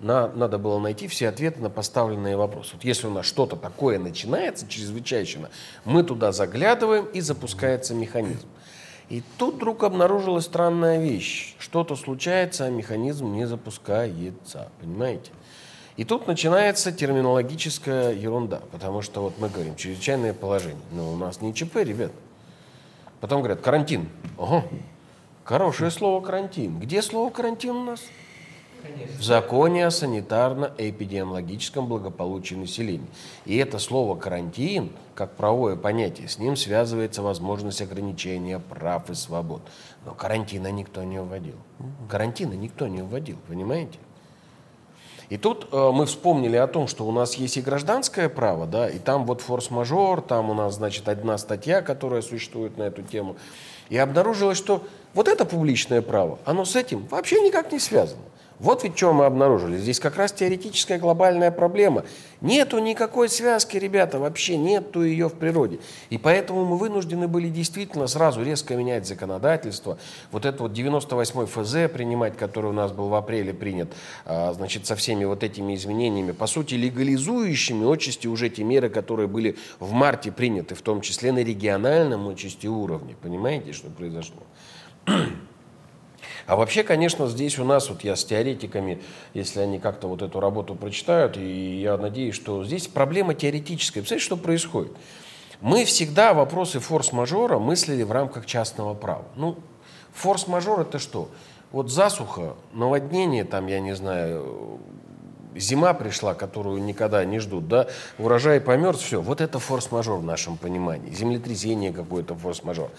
на, надо было найти все ответы на поставленные вопросы. Вот если у нас что-то такое начинается чрезвычайно, мы туда заглядываем и запускается механизм. И тут вдруг обнаружилась странная вещь. Что-то случается, а механизм не запускается. Понимаете? И тут начинается терминологическая ерунда, потому что вот мы говорим чрезвычайное положение. Но у нас не ЧП, ребят. Потом говорят карантин. Ого, хорошее слово карантин. Где слово карантин у нас? в законе о санитарно-эпидемиологическом благополучии населения. И это слово «карантин», как правовое понятие, с ним связывается возможность ограничения прав и свобод. Но карантина никто не вводил. Карантина никто не вводил, понимаете? И тут э, мы вспомнили о том, что у нас есть и гражданское право, да, и там вот форс-мажор, там у нас, значит, одна статья, которая существует на эту тему. И обнаружилось, что вот это публичное право, оно с этим вообще никак не связано. Вот ведь что мы обнаружили. Здесь как раз теоретическая глобальная проблема. Нету никакой связки, ребята, вообще нету ее в природе. И поэтому мы вынуждены были действительно сразу резко менять законодательство. Вот это вот 98-й ФЗ принимать, который у нас был в апреле принят, а, значит, со всеми вот этими изменениями, по сути, легализующими отчасти уже те меры, которые были в марте приняты, в том числе на региональном отчасти уровне. Понимаете, что произошло? А вообще, конечно, здесь у нас, вот я с теоретиками, если они как-то вот эту работу прочитают, и я надеюсь, что здесь проблема теоретическая. Представляете, что происходит? Мы всегда вопросы форс-мажора мыслили в рамках частного права. Ну, форс-мажор это что? Вот засуха, наводнение, там, я не знаю, зима пришла, которую никогда не ждут, да, урожай померз, все, вот это форс-мажор в нашем понимании, землетрясение какое-то форс-мажор.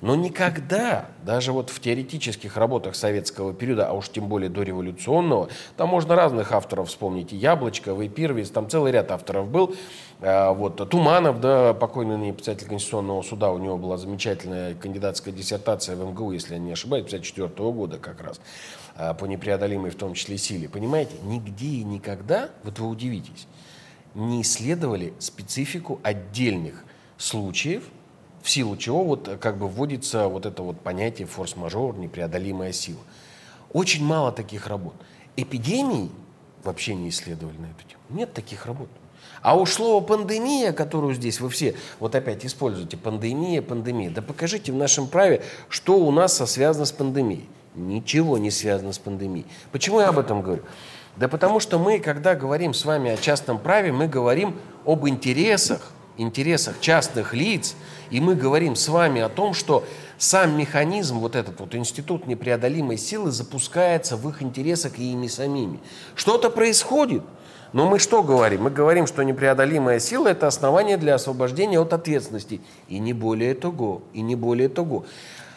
Но никогда, даже вот в теоретических работах советского периода, а уж тем более дореволюционного, там можно разных авторов вспомнить, и Яблочко, и Пирвис, там целый ряд авторов был, а, вот, Туманов, да, покойный писатель Конституционного суда, у него была замечательная кандидатская диссертация в МГУ, если я не ошибаюсь, 54 года как раз, а, по непреодолимой в том числе силе. Понимаете, нигде и никогда, вот вы удивитесь, не исследовали специфику отдельных случаев, в силу чего вот как бы вводится вот это вот понятие форс-мажор, непреодолимая сила. Очень мало таких работ. Эпидемии вообще не исследовали на эту тему. Нет таких работ. А слово пандемия, которую здесь вы все вот опять используете, пандемия, пандемия, да покажите в нашем праве, что у нас связано с пандемией. Ничего не связано с пандемией. Почему я об этом говорю? Да потому что мы, когда говорим с вами о частном праве, мы говорим об интересах интересах частных лиц, и мы говорим с вами о том, что сам механизм, вот этот вот институт непреодолимой силы запускается в их интересах и ими самими. Что-то происходит, но мы что говорим? Мы говорим, что непреодолимая сила – это основание для освобождения от ответственности. И не более того, и не более того.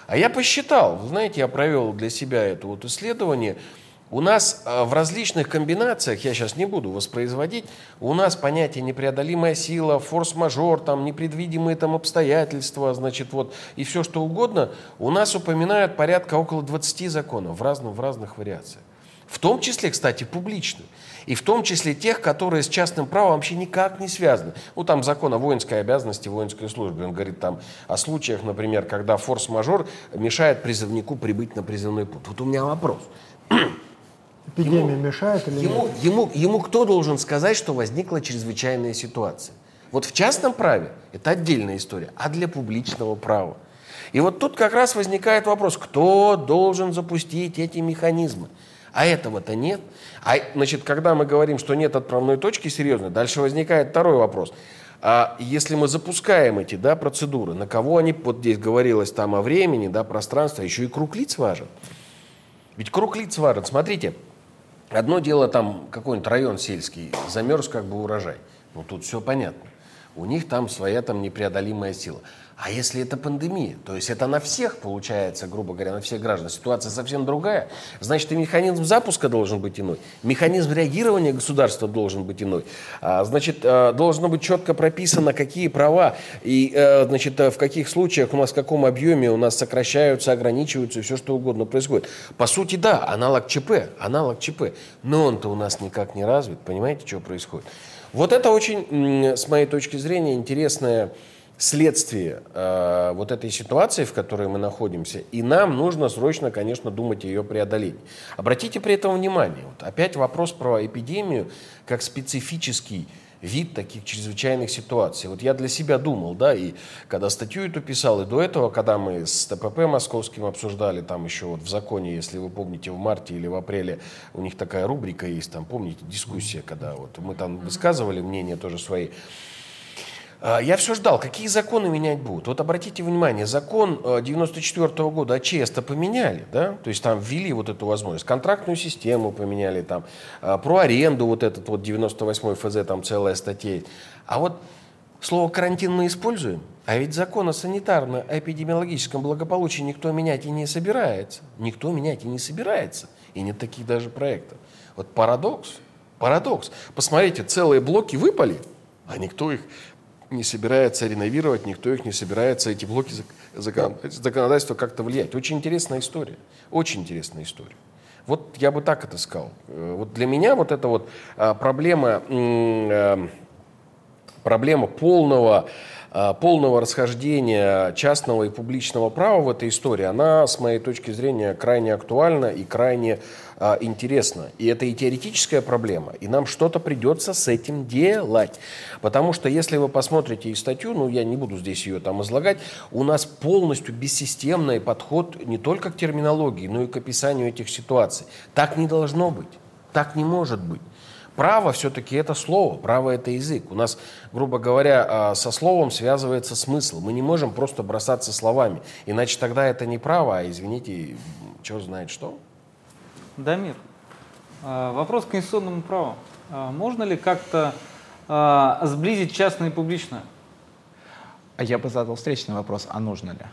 А я посчитал, знаете, я провел для себя это вот исследование – у нас э, в различных комбинациях, я сейчас не буду воспроизводить, у нас понятие непреодолимая сила, форс-мажор, там непредвидимые там обстоятельства, значит, вот, и все что угодно, у нас упоминают порядка около 20 законов в, разных в разных вариациях. В том числе, кстати, публичных. И в том числе тех, которые с частным правом вообще никак не связаны. Ну, там закон о воинской обязанности, воинской службе. Он говорит там о случаях, например, когда форс-мажор мешает призывнику прибыть на призывной путь. Вот у меня вопрос. Эпидемия ему, мешает или ему, нет? Ему, ему кто должен сказать, что возникла чрезвычайная ситуация? Вот в частном праве это отдельная история, а для публичного права. И вот тут как раз возникает вопрос, кто должен запустить эти механизмы? А этого-то нет. А, значит, когда мы говорим, что нет отправной точки серьезно, дальше возникает второй вопрос. А если мы запускаем эти да, процедуры, на кого они, вот здесь говорилось там о времени, да, пространстве, еще и круг лиц важен. Ведь круг лиц важен. Смотрите, Одно дело там какой-нибудь район сельский, замерз как бы урожай. Ну тут все понятно. У них там своя там непреодолимая сила. А если это пандемия, то есть это на всех получается, грубо говоря, на всех граждан, ситуация совсем другая, значит и механизм запуска должен быть иной, механизм реагирования государства должен быть иной, а, значит а, должно быть четко прописано, какие права и а, значит в каких случаях у нас в каком объеме у нас сокращаются, ограничиваются и все что угодно происходит. По сути, да, аналог ЧП, аналог ЧП, но он-то у нас никак не развит, понимаете, что происходит? Вот это очень, с моей точки зрения, интересная следствие э, вот этой ситуации, в которой мы находимся, и нам нужно срочно, конечно, думать о ее преодолении. Обратите при этом внимание, вот опять вопрос про эпидемию как специфический вид таких чрезвычайных ситуаций. Вот я для себя думал, да, и когда статью эту писал, и до этого, когда мы с ТПП московским обсуждали, там еще вот в законе, если вы помните, в марте или в апреле у них такая рубрика есть, там, помните, дискуссия, когда вот мы там высказывали мнение тоже свои, я все ждал, какие законы менять будут. Вот обратите внимание, закон 94 -го года о ЧС-то поменяли, да? То есть там ввели вот эту возможность. Контрактную систему поменяли там, а, про аренду вот этот вот 98 ФЗ, там целая статья. А вот слово «карантин» мы используем, а ведь закон о санитарно-эпидемиологическом благополучии никто менять и не собирается. Никто менять и не собирается. И нет таких даже проектов. Вот парадокс, парадокс. Посмотрите, целые блоки выпали, а никто их не собирается реновировать, никто их не собирается, эти блоки законодательства как-то влиять. Очень интересная история. Очень интересная история. Вот я бы так это сказал. Э, вот для меня вот эта вот а, проблема, э, проблема полного полного расхождения частного и публичного права в этой истории, она, с моей точки зрения, крайне актуальна и крайне а, интересна. И это и теоретическая проблема, и нам что-то придется с этим делать. Потому что если вы посмотрите и статью, ну я не буду здесь ее там излагать, у нас полностью бессистемный подход не только к терминологии, но и к описанию этих ситуаций. Так не должно быть. Так не может быть. Право все-таки это слово, право это язык. У нас, грубо говоря, а, со словом связывается смысл. Мы не можем просто бросаться словами, иначе тогда это не право, а, извините, черт знает что. Дамир, а, вопрос к конституционному праву. А, можно ли как-то сблизить частное и публичное? Я бы задал встречный вопрос, а нужно ли?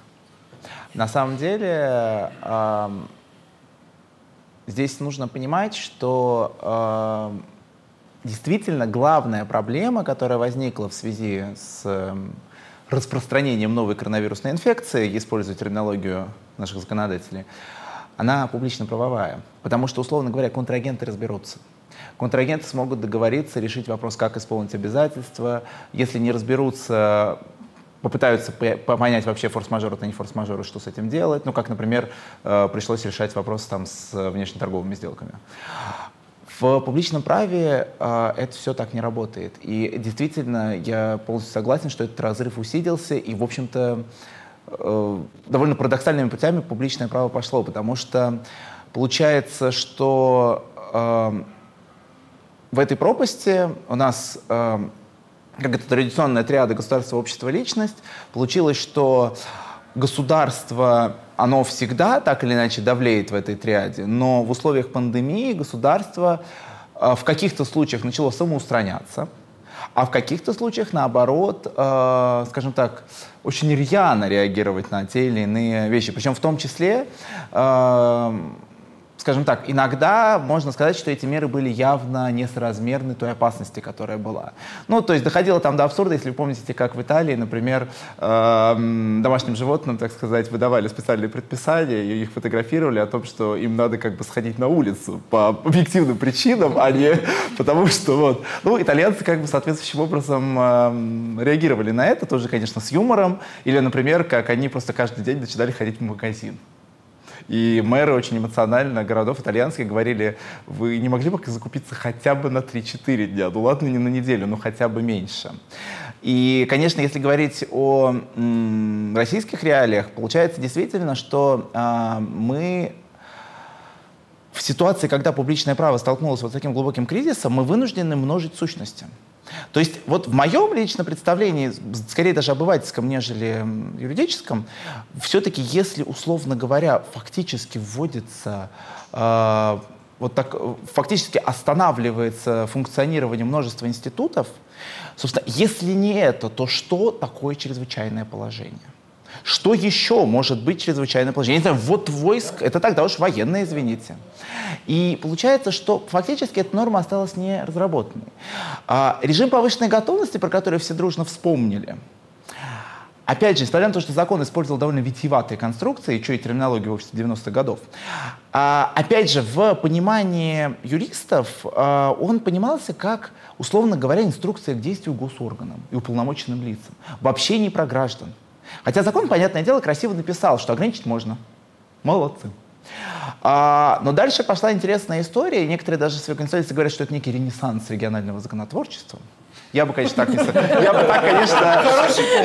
На самом деле, здесь нужно понимать, что действительно главная проблема, которая возникла в связи с эм, распространением новой коронавирусной инфекции, используя терминологию наших законодателей, она публично-правовая. Потому что, условно говоря, контрагенты разберутся. Контрагенты смогут договориться, решить вопрос, как исполнить обязательства. Если не разберутся, попытаются понять вообще форс-мажор это не форс-мажор, что с этим делать. Ну, как, например, э, пришлось решать вопрос там с внешнеторговыми сделками. В публичном праве э, это все так не работает. И действительно, я полностью согласен, что этот разрыв усилился, и, в общем-то, э, довольно парадоксальными путями публичное право пошло, потому что получается, что э, в этой пропасти у нас, э, как это традиционная триада государство, общество, личность, получилось, что государство оно всегда так или иначе давлеет в этой триаде, но в условиях пандемии государство э, в каких-то случаях начало самоустраняться, а в каких-то случаях, наоборот, э, скажем так, очень рьяно реагировать на те или иные вещи. Причем в том числе э, скажем так, иногда можно сказать, что эти меры были явно несоразмерны той опасности, которая была. Ну, то есть доходило там до абсурда, если вы помните, как в Италии, например, э, домашним животным, так сказать, выдавали специальные предписания, и их фотографировали о том, что им надо как бы сходить на улицу по объективным причинам, а не потому что вот. Ну, итальянцы как бы соответствующим образом э, реагировали на это, тоже, конечно, с юмором, или, например, как они просто каждый день начинали ходить в магазин. И мэры очень эмоционально городов итальянских говорили, вы не могли бы закупиться хотя бы на 3-4 дня, ну ладно, не на неделю, но хотя бы меньше. И, конечно, если говорить о м, российских реалиях, получается действительно, что а, мы в ситуации, когда публичное право столкнулось вот с таким глубоким кризисом, мы вынуждены множить сущности. То есть вот в моем личном представлении, скорее даже обывательском, нежели юридическом, все-таки если, условно говоря, фактически вводится э, вот так э, фактически останавливается функционирование множества институтов, собственно, если не это, то что такое чрезвычайное положение? Что еще может быть чрезвычайное положение? Я не знаю, вот войск, это тогда уж военное, извините. И получается, что фактически эта норма осталась не разработанной. А, режим повышенной готовности, про который все дружно вспомнили, Опять же, несмотря на то, что закон использовал довольно витиеватые конструкции, что и терминологию в обществе 90-х годов, а, опять же, в понимании юристов а, он понимался как, условно говоря, инструкция к действию госорганам и уполномоченным лицам. Вообще не про граждан. Хотя закон, понятное дело, красиво написал, что ограничить можно. Молодцы. А, но дальше пошла интересная история, и некоторые даже конституции говорят, что это некий ренессанс регионального законотворчества. Я бы, конечно, так не Я бы так, конечно...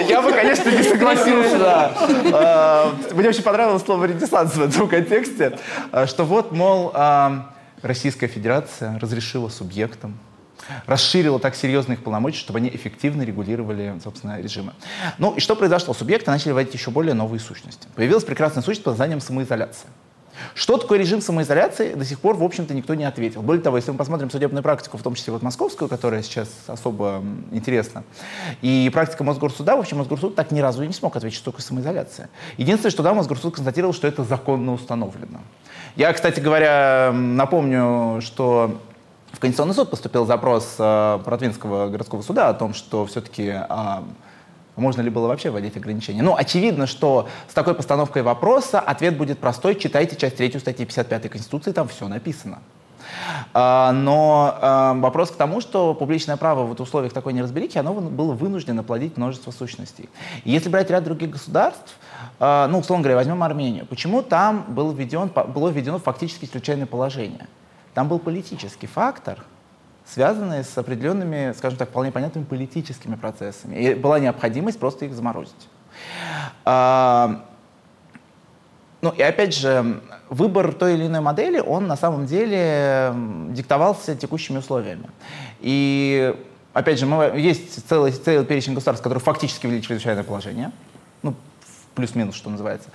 Я бы, конечно, не согласился, да. А, мне очень понравилось слово «ренессанс» в этом контексте, а, что вот, мол, а, Российская Федерация разрешила субъектам расширила так серьезно их полномочия, чтобы они эффективно регулировали, собственно, режимы. Ну и что произошло? Субъекты начали вводить еще более новые сущности. Появилась прекрасная сущность под названием самоизоляция. Что такое режим самоизоляции, до сих пор, в общем-то, никто не ответил. Более того, если мы посмотрим судебную практику, в том числе вот московскую, которая сейчас особо интересна, и практика Мосгорсуда, в общем, Мосгорсуд так ни разу и не смог ответить, что такое самоизоляция. Единственное, что да, Мосгорсуд констатировал, что это законно установлено. Я, кстати говоря, напомню, что в Конституционный суд поступил запрос э, Протвинского городского суда о том, что все-таки э, можно ли было вообще вводить ограничения? Ну, очевидно, что с такой постановкой вопроса ответ будет простой. Читайте часть 3 статьи 55 Конституции, там все написано. А, но а, вопрос к тому, что публичное право в условиях такой неразберихи, оно было вынуждено плодить множество сущностей. Если брать ряд других государств, а, ну, условно говоря, возьмем Армению, почему там был введен, было введено фактически исключительное положение? Там был политический фактор – связанные с определенными, скажем так, вполне понятными политическими процессами. И была необходимость просто их заморозить. А, ну и опять же, выбор той или иной модели, он на самом деле диктовался текущими условиями. И опять же, мы, есть целый, целый перечень государств, которые фактически ввели чрезвычайное положение. Ну, плюс-минус, что называется.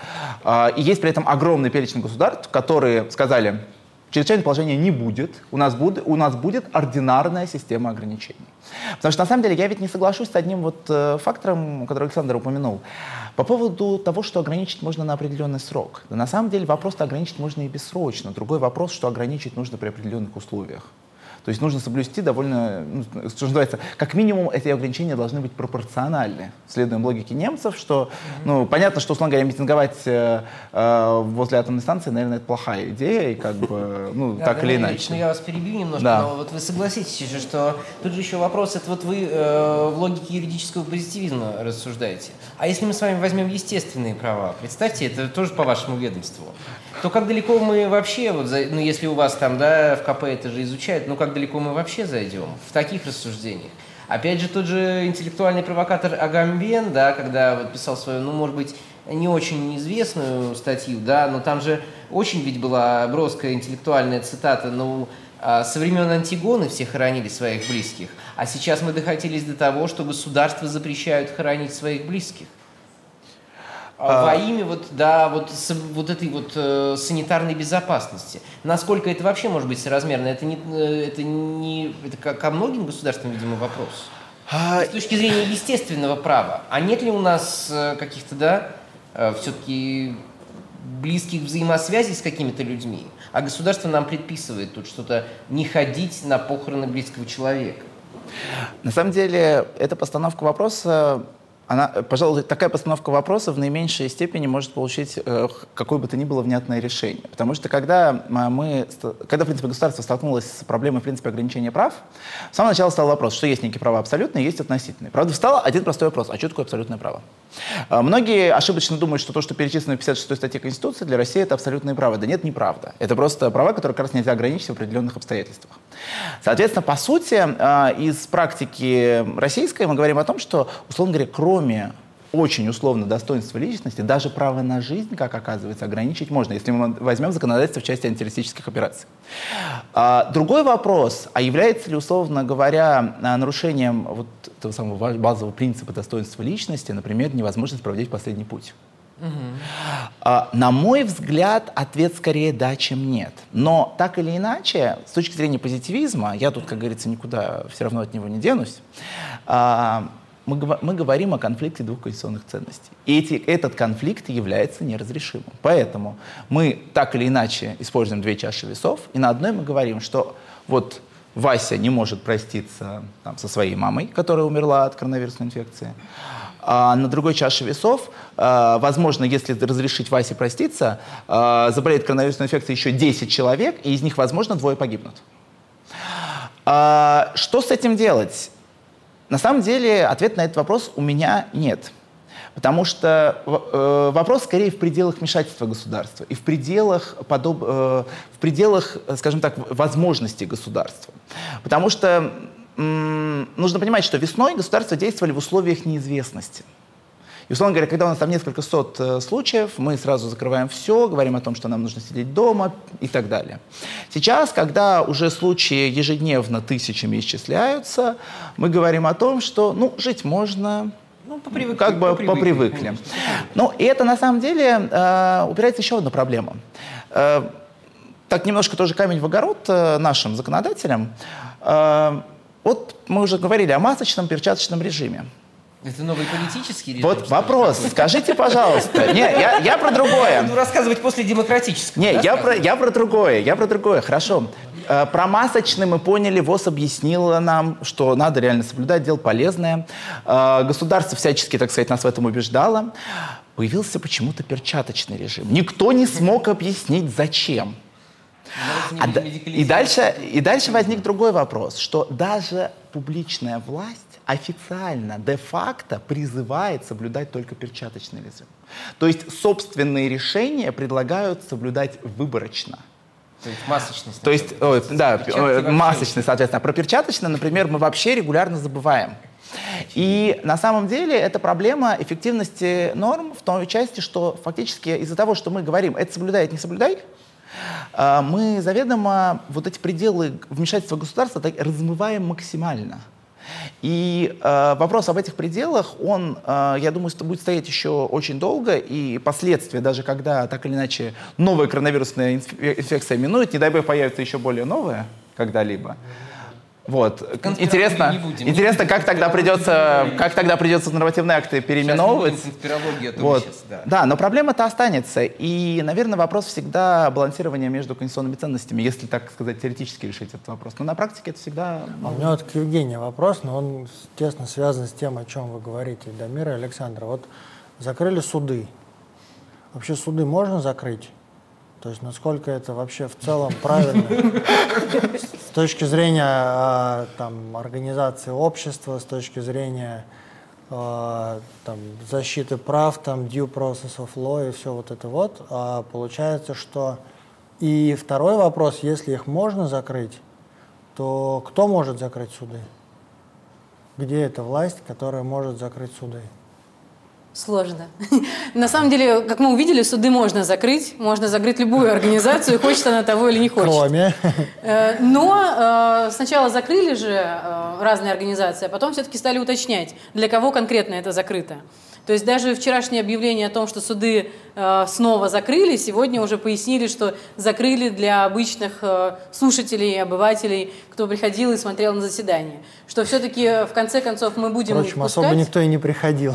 А, и есть при этом огромный перечень государств, которые сказали, Чрезвычайное положение не будет. У нас, будет. у нас будет ординарная система ограничений. Потому что, на самом деле, я ведь не соглашусь с одним вот э, фактором, который Александр упомянул. По поводу того, что ограничить можно на определенный срок. Да на самом деле вопрос-то ограничить можно и бессрочно. Другой вопрос, что ограничить нужно при определенных условиях. То есть нужно соблюсти довольно, ну, что называется, как минимум эти ограничения должны быть пропорциональны. Следуем логике немцев, что, ну, понятно, что, условно говоря, митинговать э, э, возле атомной станции, наверное, это плохая идея, и как бы, ну, да, так или иначе. Ну, я вас перебью немножко, да. но вот вы согласитесь же, что тут же еще вопрос, это вот вы э, в логике юридического позитивизма рассуждаете. А если мы с вами возьмем естественные права, представьте, это тоже по вашему ведомству то как далеко мы вообще, вот, ну если у вас там, да, в КП это же изучают, ну как далеко мы вообще зайдем в таких рассуждениях? Опять же, тот же интеллектуальный провокатор Агамбен, да, когда вот писал свою, ну, может быть, не очень известную статью, да, но там же очень ведь была броская интеллектуальная цитата, ну, а, со времен Антигоны все хоронили своих близких, а сейчас мы докатились до того, что государства запрещают хоронить своих близких. А, во имя вот, да, вот, с, вот этой вот э, санитарной безопасности. Насколько это вообще может быть соразмерно? Это не, э, это не, это ко, ко многим государствам, видимо, вопрос. А... С точки зрения естественного права. А нет ли у нас э, каких-то, да, э, все-таки близких взаимосвязей с какими-то людьми? А государство нам предписывает тут что-то не ходить на похороны близкого человека. На самом деле, эта постановка вопроса она, пожалуй, такая постановка вопроса в наименьшей степени может получить э, какое бы то ни было внятное решение. Потому что когда мы, когда, в принципе, государство столкнулось с проблемой, в принципе, ограничения прав, с самого начала стал вопрос, что есть некие права абсолютные, есть относительные. Правда, встал один простой вопрос, а что такое абсолютное право? Э, многие ошибочно думают, что то, что перечислено в 56 статье Конституции, для России это абсолютные права. Да нет, неправда. Это просто права, которые как раз нельзя ограничить в определенных обстоятельствах. Соответственно, по сути, э, из практики российской мы говорим о том, что, условно говоря, кроме очень условно достоинства личности, даже право на жизнь, как оказывается, ограничить можно, если мы возьмем законодательство в части антитеррористических операций. А, другой вопрос, а является ли, условно говоря, нарушением вот этого самого базового принципа достоинства личности, например, невозможность проводить последний путь? А, На мой взгляд, ответ скорее да, чем нет. Но так или иначе, с точки зрения позитивизма, я тут, как говорится, никуда все равно от него не денусь, а, мы, мы говорим о конфликте двух конституционных ценностей. И эти- этот конфликт является неразрешимым. Поэтому мы так или иначе используем две чаши весов, и на одной мы говорим, что вот Вася не может проститься там, со своей мамой, которая умерла от коронавирусной инфекции, а на другой чаше весов, э, возможно, если разрешить Васе проститься, э, заболеет коронавирусной инфекцией еще 10 человек, и из них, возможно, двое погибнут. А, Что с этим делать? На самом деле ответ на этот вопрос у меня нет. Потому что э, вопрос скорее в пределах вмешательства государства и в пределах, подоб, э, в пределах, э, скажем так, возможностей государства. Потому что нужно понимать, что весной государства действовали в условиях неизвестности. И, условно говоря, когда у нас там несколько сот э, случаев, мы сразу закрываем все, говорим о том, что нам нужно сидеть дома и так далее. Сейчас, когда уже случаи ежедневно тысячами исчисляются, мы говорим о том, что ну, жить можно, Ну, попривыкли, как бы попривыкли. попривыкли. Ну, и это на самом деле э, упирается еще в одну проблему. Э, так немножко тоже камень в огород э, нашим законодателям. Э, вот мы уже говорили о масочном перчаточном режиме. Это новый политический режим? Вот ли, вопрос, какой-то? скажите, пожалуйста. Не, я, я про другое. Ну, рассказывать после демократического. Не, я про, я про другое, я про другое, хорошо. Э, Про масочный мы поняли, ВОЗ объяснила нам, что надо реально соблюдать, дело полезное. Э, Государство всячески, так сказать, нас в этом убеждало. Появился почему-то перчаточный режим. Никто не смог объяснить, зачем. А и, дальше, и дальше возник другой вопрос, что даже публичная власть официально, де-факто призывает соблюдать только перчаточный режим. То есть собственные решения предлагают соблюдать выборочно. То есть масочность. То есть, ой, да, масочный, соответственно. Про перчаточный, например, мы вообще регулярно забываем. И на самом деле это проблема эффективности норм в той части, что фактически из-за того, что мы говорим, это соблюдай, это не соблюдай, мы заведомо вот эти пределы вмешательства государства так размываем максимально. И э, вопрос об этих пределах, он, э, я думаю, что будет стоять еще очень долго, и последствия, даже когда так или иначе новая коронавирусная инф- инфекция минует, не дай бог появится еще более новая когда-либо. Вот. Интересно, не будем. интересно, как тогда придется, как тогда придется нормативные акты переименовывать. Сейчас не будем конспирологию, а Вот. сейчас, да. Да, но проблема-то останется. И, наверное, вопрос всегда балансирования между конституционными ценностями, если, так сказать, теоретически решить этот вопрос. Но на практике это всегда... А у меня вот к Евгению вопрос, но он тесно связан с тем, о чем вы говорите, Дамир и Александр. Вот закрыли суды. Вообще суды можно закрыть? То есть насколько это вообще в целом правильно? С точки зрения а, там, организации общества, с точки зрения а, там, защиты прав, там, due process of law и все вот это вот. А, получается, что... И второй вопрос, если их можно закрыть, то кто может закрыть суды? Где эта власть, которая может закрыть суды? Сложно. На самом деле, как мы увидели, суды можно закрыть, можно закрыть любую организацию, хочет она того или не хочет. Кроме... Э, Но э, сначала закрыли же э, разные организации, а потом все-таки стали уточнять, для кого конкретно это закрыто. То есть даже вчерашнее объявление о том, что суды э, снова закрыли, сегодня уже пояснили, что закрыли для обычных э, слушателей, обывателей, кто приходил и смотрел на заседание. Что все-таки в конце концов мы будем Впрочем, пускать... особо никто и не приходил.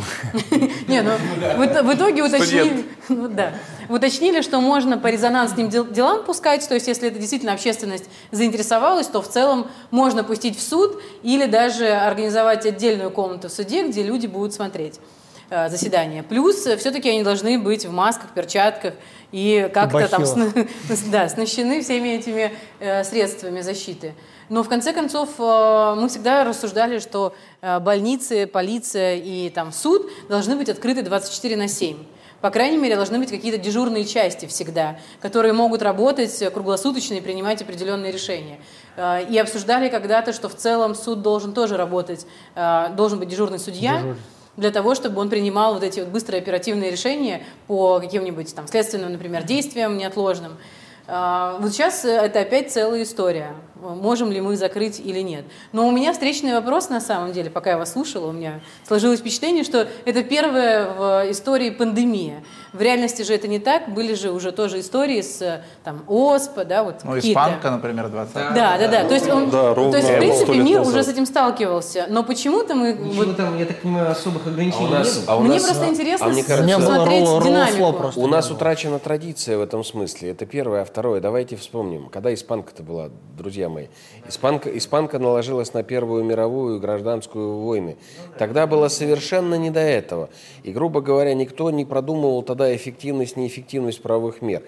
Не, ну, в, ит- в итоге уточнили, ну, да, уточнили, что можно по резонансным дел- делам пускать, то есть если это действительно общественность заинтересовалась, то в целом можно пустить в суд или даже организовать отдельную комнату в суде, где люди будут смотреть э, заседание. Плюс все-таки они должны быть в масках, перчатках и как-то там да, оснащены всеми этими э, средствами защиты. Но в конце концов э, мы всегда рассуждали, что э, больницы, полиция и там суд должны быть открыты 24 на 7. По крайней мере, должны быть какие-то дежурные части всегда, которые могут работать э, круглосуточно и принимать определенные решения. Э, И обсуждали когда-то, что в целом суд должен тоже работать, э, должен быть дежурный судья, для того, чтобы он принимал вот эти вот быстрые оперативные решения по каким-нибудь там следственным, например, действиям неотложным. А, Вот сейчас это опять целая история. Можем ли мы закрыть или нет. Но у меня встречный вопрос на самом деле, пока я вас слушала, у меня сложилось впечатление, что это первая в истории пандемия. В реальности же это не так, были же уже тоже истории с там ОСП, да, вот Ну, какие-то. испанка, например, 20 Да, да, да. То есть, он, Да, ровно то есть в принципе, мир назад. уже с этим сталкивался. Но почему-то мы... Ничего вот- там, я так понимаю, особых А у ограничений нас- не было. а у мне нас- просто интересно а мне кажется- смотреть ролл- динамику. ролл-фло просто. У нас было. утрачена традиция в этом смысле. Это первое. А второе, давайте вспомним. Когда испанка-то была, друзья мои? Испанка, испанка наложилась на Первую мировую гражданскую войны. Тогда было совершенно не до этого. И, грубо говоря, никто не продумывал тогда эффективность, неэффективность правовых мер.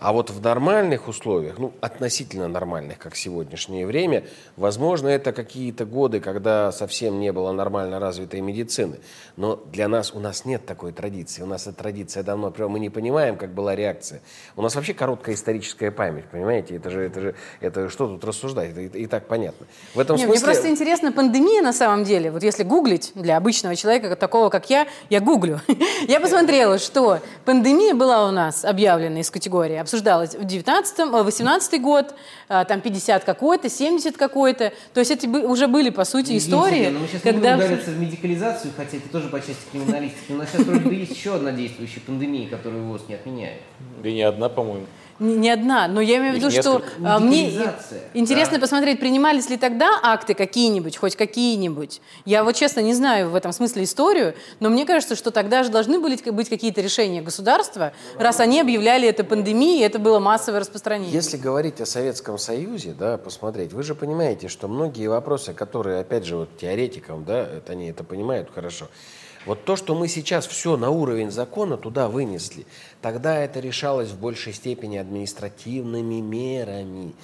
А вот в нормальных условиях, ну, относительно нормальных, как сегодняшнее время, возможно, это какие-то годы, когда совсем не было нормально развитой медицины. Но для нас, у нас нет такой традиции. У нас эта традиция давно, мы не понимаем, как была реакция. У нас вообще короткая историческая память, понимаете? Это же, это же, это что тут рассуждать? Это и, и так понятно. В этом Не, смысле... Мне просто интересно, пандемия на самом деле, вот если гуглить для обычного человека, такого как я, я гуглю. Я посмотрела, что пандемия была у нас объявлена из категории, обсуждалась в 19 18 год, а, там 50 какой-то, 70 какой-то. То есть это уже были, по сути, истории, Лена, мы сейчас не когда... будем удариться в медикализацию, хотя это тоже по части криминалистики. У нас сейчас вроде бы есть еще одна действующая пандемия, которую ВОЗ не отменяет. Да и не одна, по-моему. Не, не одна, но я имею в виду, что а, мне интересно да. посмотреть, принимались ли тогда акты какие-нибудь, хоть какие-нибудь. Я вот честно не знаю в этом смысле историю, но мне кажется, что тогда же должны были быть какие-то решения государства, раз они объявляли это пандемией, и это было массовое распространение. Если говорить о Советском Союзе, да, посмотреть, вы же понимаете, что многие вопросы, которые, опять же, вот теоретикам, да, это они это понимают хорошо. Вот то, что мы сейчас все на уровень закона туда вынесли, тогда это решалось в большей степени административными мерами.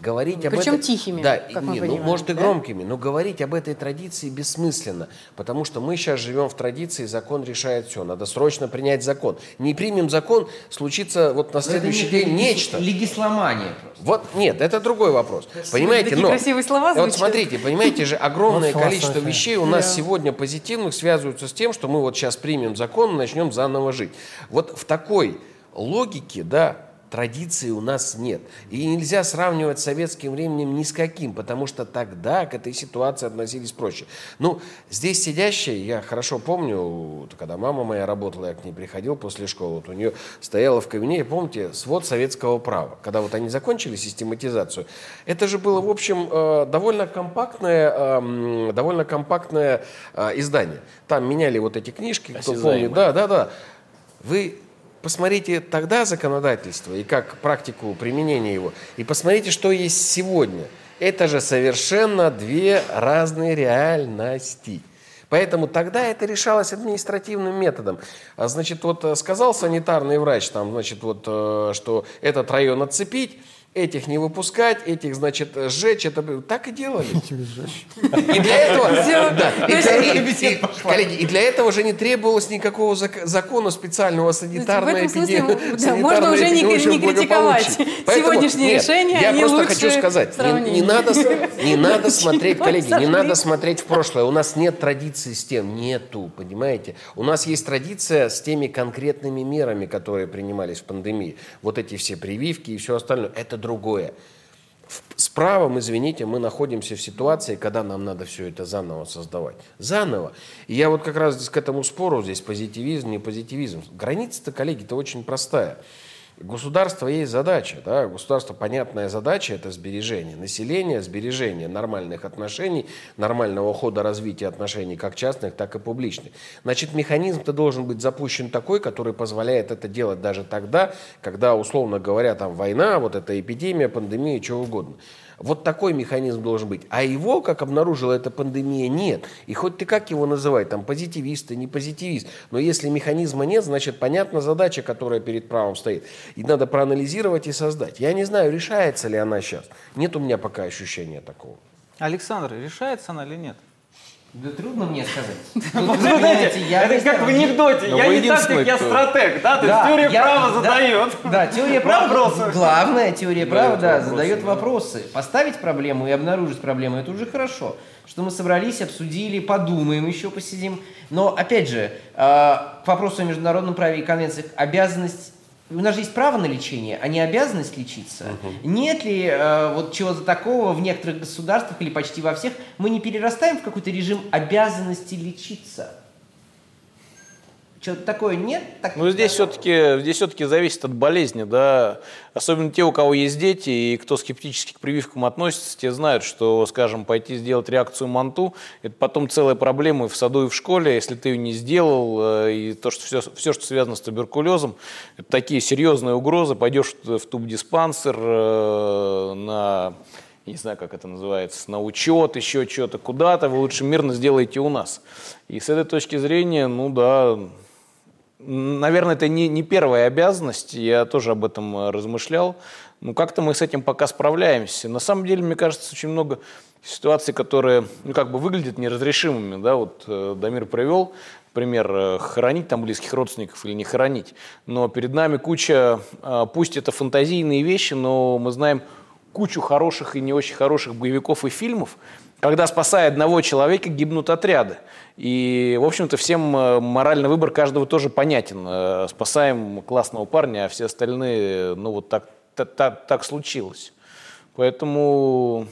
Говорить об Причем этой- тихими, да, как мы не, ну, понимаем, может и да? громкими, но говорить об этой традиции бессмысленно, потому что мы сейчас живем в традиции, закон решает все, надо срочно принять закон. Не примем закон, случится вот на это следующий не- день нечто. Легисломания просто. Вот нет, это другой вопрос. Понимаете, такие но красивые слова вот смотрите, понимаете же, огромное Вот количество вещей у нас сегодня позитивных связываются с тем, что мы вот сейчас примем закон и начнем заново жить. Вот в такой логике, да, традиции у нас нет. И нельзя сравнивать с советским временем ни с каким, потому что тогда к этой ситуации относились проще. Ну, здесь сидящие, я хорошо помню, когда мама моя работала, я к ней приходил после школы, вот у нее стояла в кабинете, помните, свод советского права. Когда вот они закончили систематизацию, это же было, в общем, э, довольно компактное, эм, довольно компактное э, издание. Там меняли вот эти книжки, кто помнит. Да, да, да. Вы посмотрите тогда законодательство и как практику применения его, и посмотрите, что есть сегодня. Это же совершенно две разные реальности. Поэтому тогда это решалось административным методом. А, значит, вот э, сказал санитарный врач, там, значит, вот, э, что этот район отцепить, этих не выпускать, этих, значит, сжечь, это так и делали. И для этого, да, и коллеги, и для этого уже не требовалось никакого зак- закона специального санитарной В этом смысле, эпидемии- да, можно уже не- критиковать. Поэтому, нет, решения, Я просто хочу сказать, не, не надо, не надо смотреть, коллеги, не надо смотреть в прошлое. У нас нет традиции с тем, нету, понимаете? У нас есть традиция с теми конкретными мерами, которые принимались в пандемии. Вот эти все прививки и все остальное. Это другое. С правом, извините, мы находимся в ситуации, когда нам надо все это заново создавать. Заново. И я вот как раз здесь к этому спору, здесь позитивизм, не позитивизм. Граница-то, коллеги-то очень простая. Государства есть задача, да, государство понятная задача – это сбережение населения, сбережение нормальных отношений, нормального хода развития отношений как частных, так и публичных. Значит, механизм-то должен быть запущен такой, который позволяет это делать даже тогда, когда, условно говоря, там война, вот эта эпидемия, пандемия, чего угодно. Вот такой механизм должен быть. А его, как обнаружила эта пандемия, нет. И хоть ты как его называй, там позитивист, ты не позитивист, но если механизма нет, значит, понятна задача, которая перед правом стоит. И надо проанализировать и создать. Я не знаю, решается ли она сейчас. Нет у меня пока ощущения такого. Александр, решается она или нет? Да трудно мне сказать. Тут, вы понимаете, я Это как в анекдоте. Но Я не так, как единственный, я стратег, да? То есть Да, теория я- права да, задает. Да, теория права. Вопросы. Главная теория права, да, вопросы, задает да. вопросы. Поставить проблему и обнаружить проблему это уже хорошо. Что мы собрались, обсудили, подумаем, еще посидим. Но опять же, э, к вопросу о международном праве и конвенциях, обязанность у нас же есть право на лечение, а не обязанность лечиться. Угу. Нет ли э, вот чего-то такого в некоторых государствах или почти во всех, мы не перерастаем в какой-то режим обязанности лечиться? Что-то такое нет? Так ну, здесь все-таки здесь все-таки зависит от болезни, да. Особенно те, у кого есть дети и кто скептически к прививкам относится, те знают, что, скажем, пойти сделать реакцию МАНТУ, это потом целая проблема и в саду, и в школе. Если ты ее не сделал, э, и то, что все, все что связано с туберкулезом, это такие серьезные угрозы. Пойдешь в тубдиспансер э, на не знаю, как это называется, на учет, еще что-то, куда-то, вы лучше мирно сделайте у нас. И с этой точки зрения, ну да, Наверное, это не, не первая обязанность, я тоже об этом э, размышлял. Ну, как-то мы с этим пока справляемся. На самом деле, мне кажется, очень много ситуаций, которые, ну, как бы выглядят неразрешимыми, да, вот э, Дамир привел пример, э, хоронить там близких родственников или не хоронить. Но перед нами куча, э, пусть это фантазийные вещи, но мы знаем кучу хороших и не очень хороших боевиков и фильмов, когда, спасая одного человека, гибнут отряды. И, в общем-то, всем э, моральный выбор каждого тоже понятен. Э, спасаем классного парня, а все остальные, ну, вот так, так, так, случилось. Поэтому,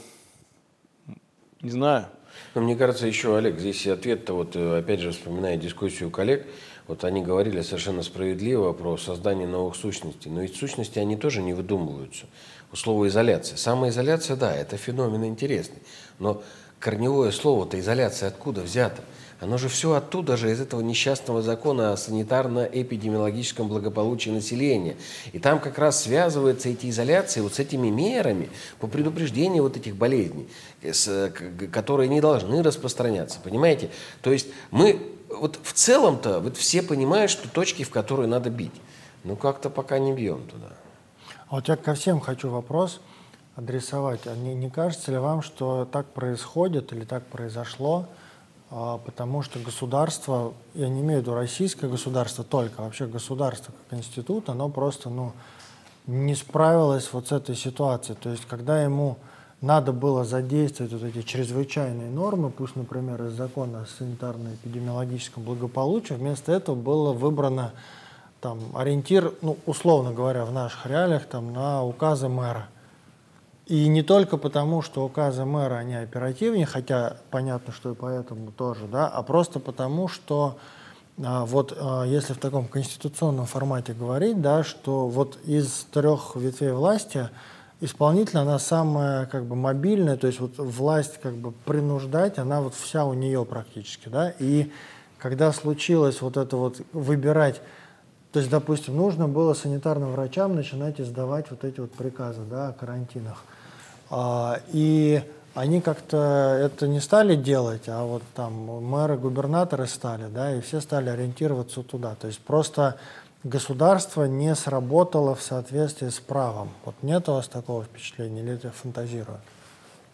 не знаю. Но мне кажется, еще, Олег, здесь ответ-то, вот, э, опять же, вспоминая дискуссию коллег, вот они говорили совершенно справедливо про создание новых сущностей. Но ведь сущности, они тоже не выдумываются. Слово изоляция. Самоизоляция, да, это феномен интересный. Но корневое слово-то изоляция откуда взято? Оно же все оттуда же, из этого несчастного закона о санитарно-эпидемиологическом благополучии населения. И там как раз связываются эти изоляции вот с этими мерами по предупреждению вот этих болезней, с, которые не должны распространяться. Понимаете? То есть мы вот в целом-то вот все понимают, что точки, в которые надо бить. Но как-то пока не бьем туда. А вот я ко всем хочу вопрос адресовать. А не, не кажется ли вам, что так происходит или так произошло, потому что государство, я не имею в виду российское государство только, вообще государство как институт, оно просто ну, не справилось вот с этой ситуацией. То есть когда ему надо было задействовать вот эти чрезвычайные нормы, пусть, например, из закона о санитарно-эпидемиологическом благополучии, вместо этого было выбрано там, ориентир, ну, условно говоря, в наших реалиях там, на указы мэра. И не только потому, что указы мэра, они оперативнее, хотя понятно, что и поэтому тоже, да, а просто потому, что а, вот а, если в таком конституционном формате говорить, да, что вот из трех ветвей власти исполнительная, она самая как бы мобильная, то есть вот власть как бы принуждать, она вот вся у нее практически, да, и когда случилось вот это вот выбирать то есть, допустим, нужно было санитарным врачам начинать издавать вот эти вот приказы да, о карантинах. А, и они как-то это не стали делать, а вот там мэры, губернаторы стали, да, и все стали ориентироваться туда. То есть просто государство не сработало в соответствии с правом. Вот нет у вас такого впечатления или это фантазирую?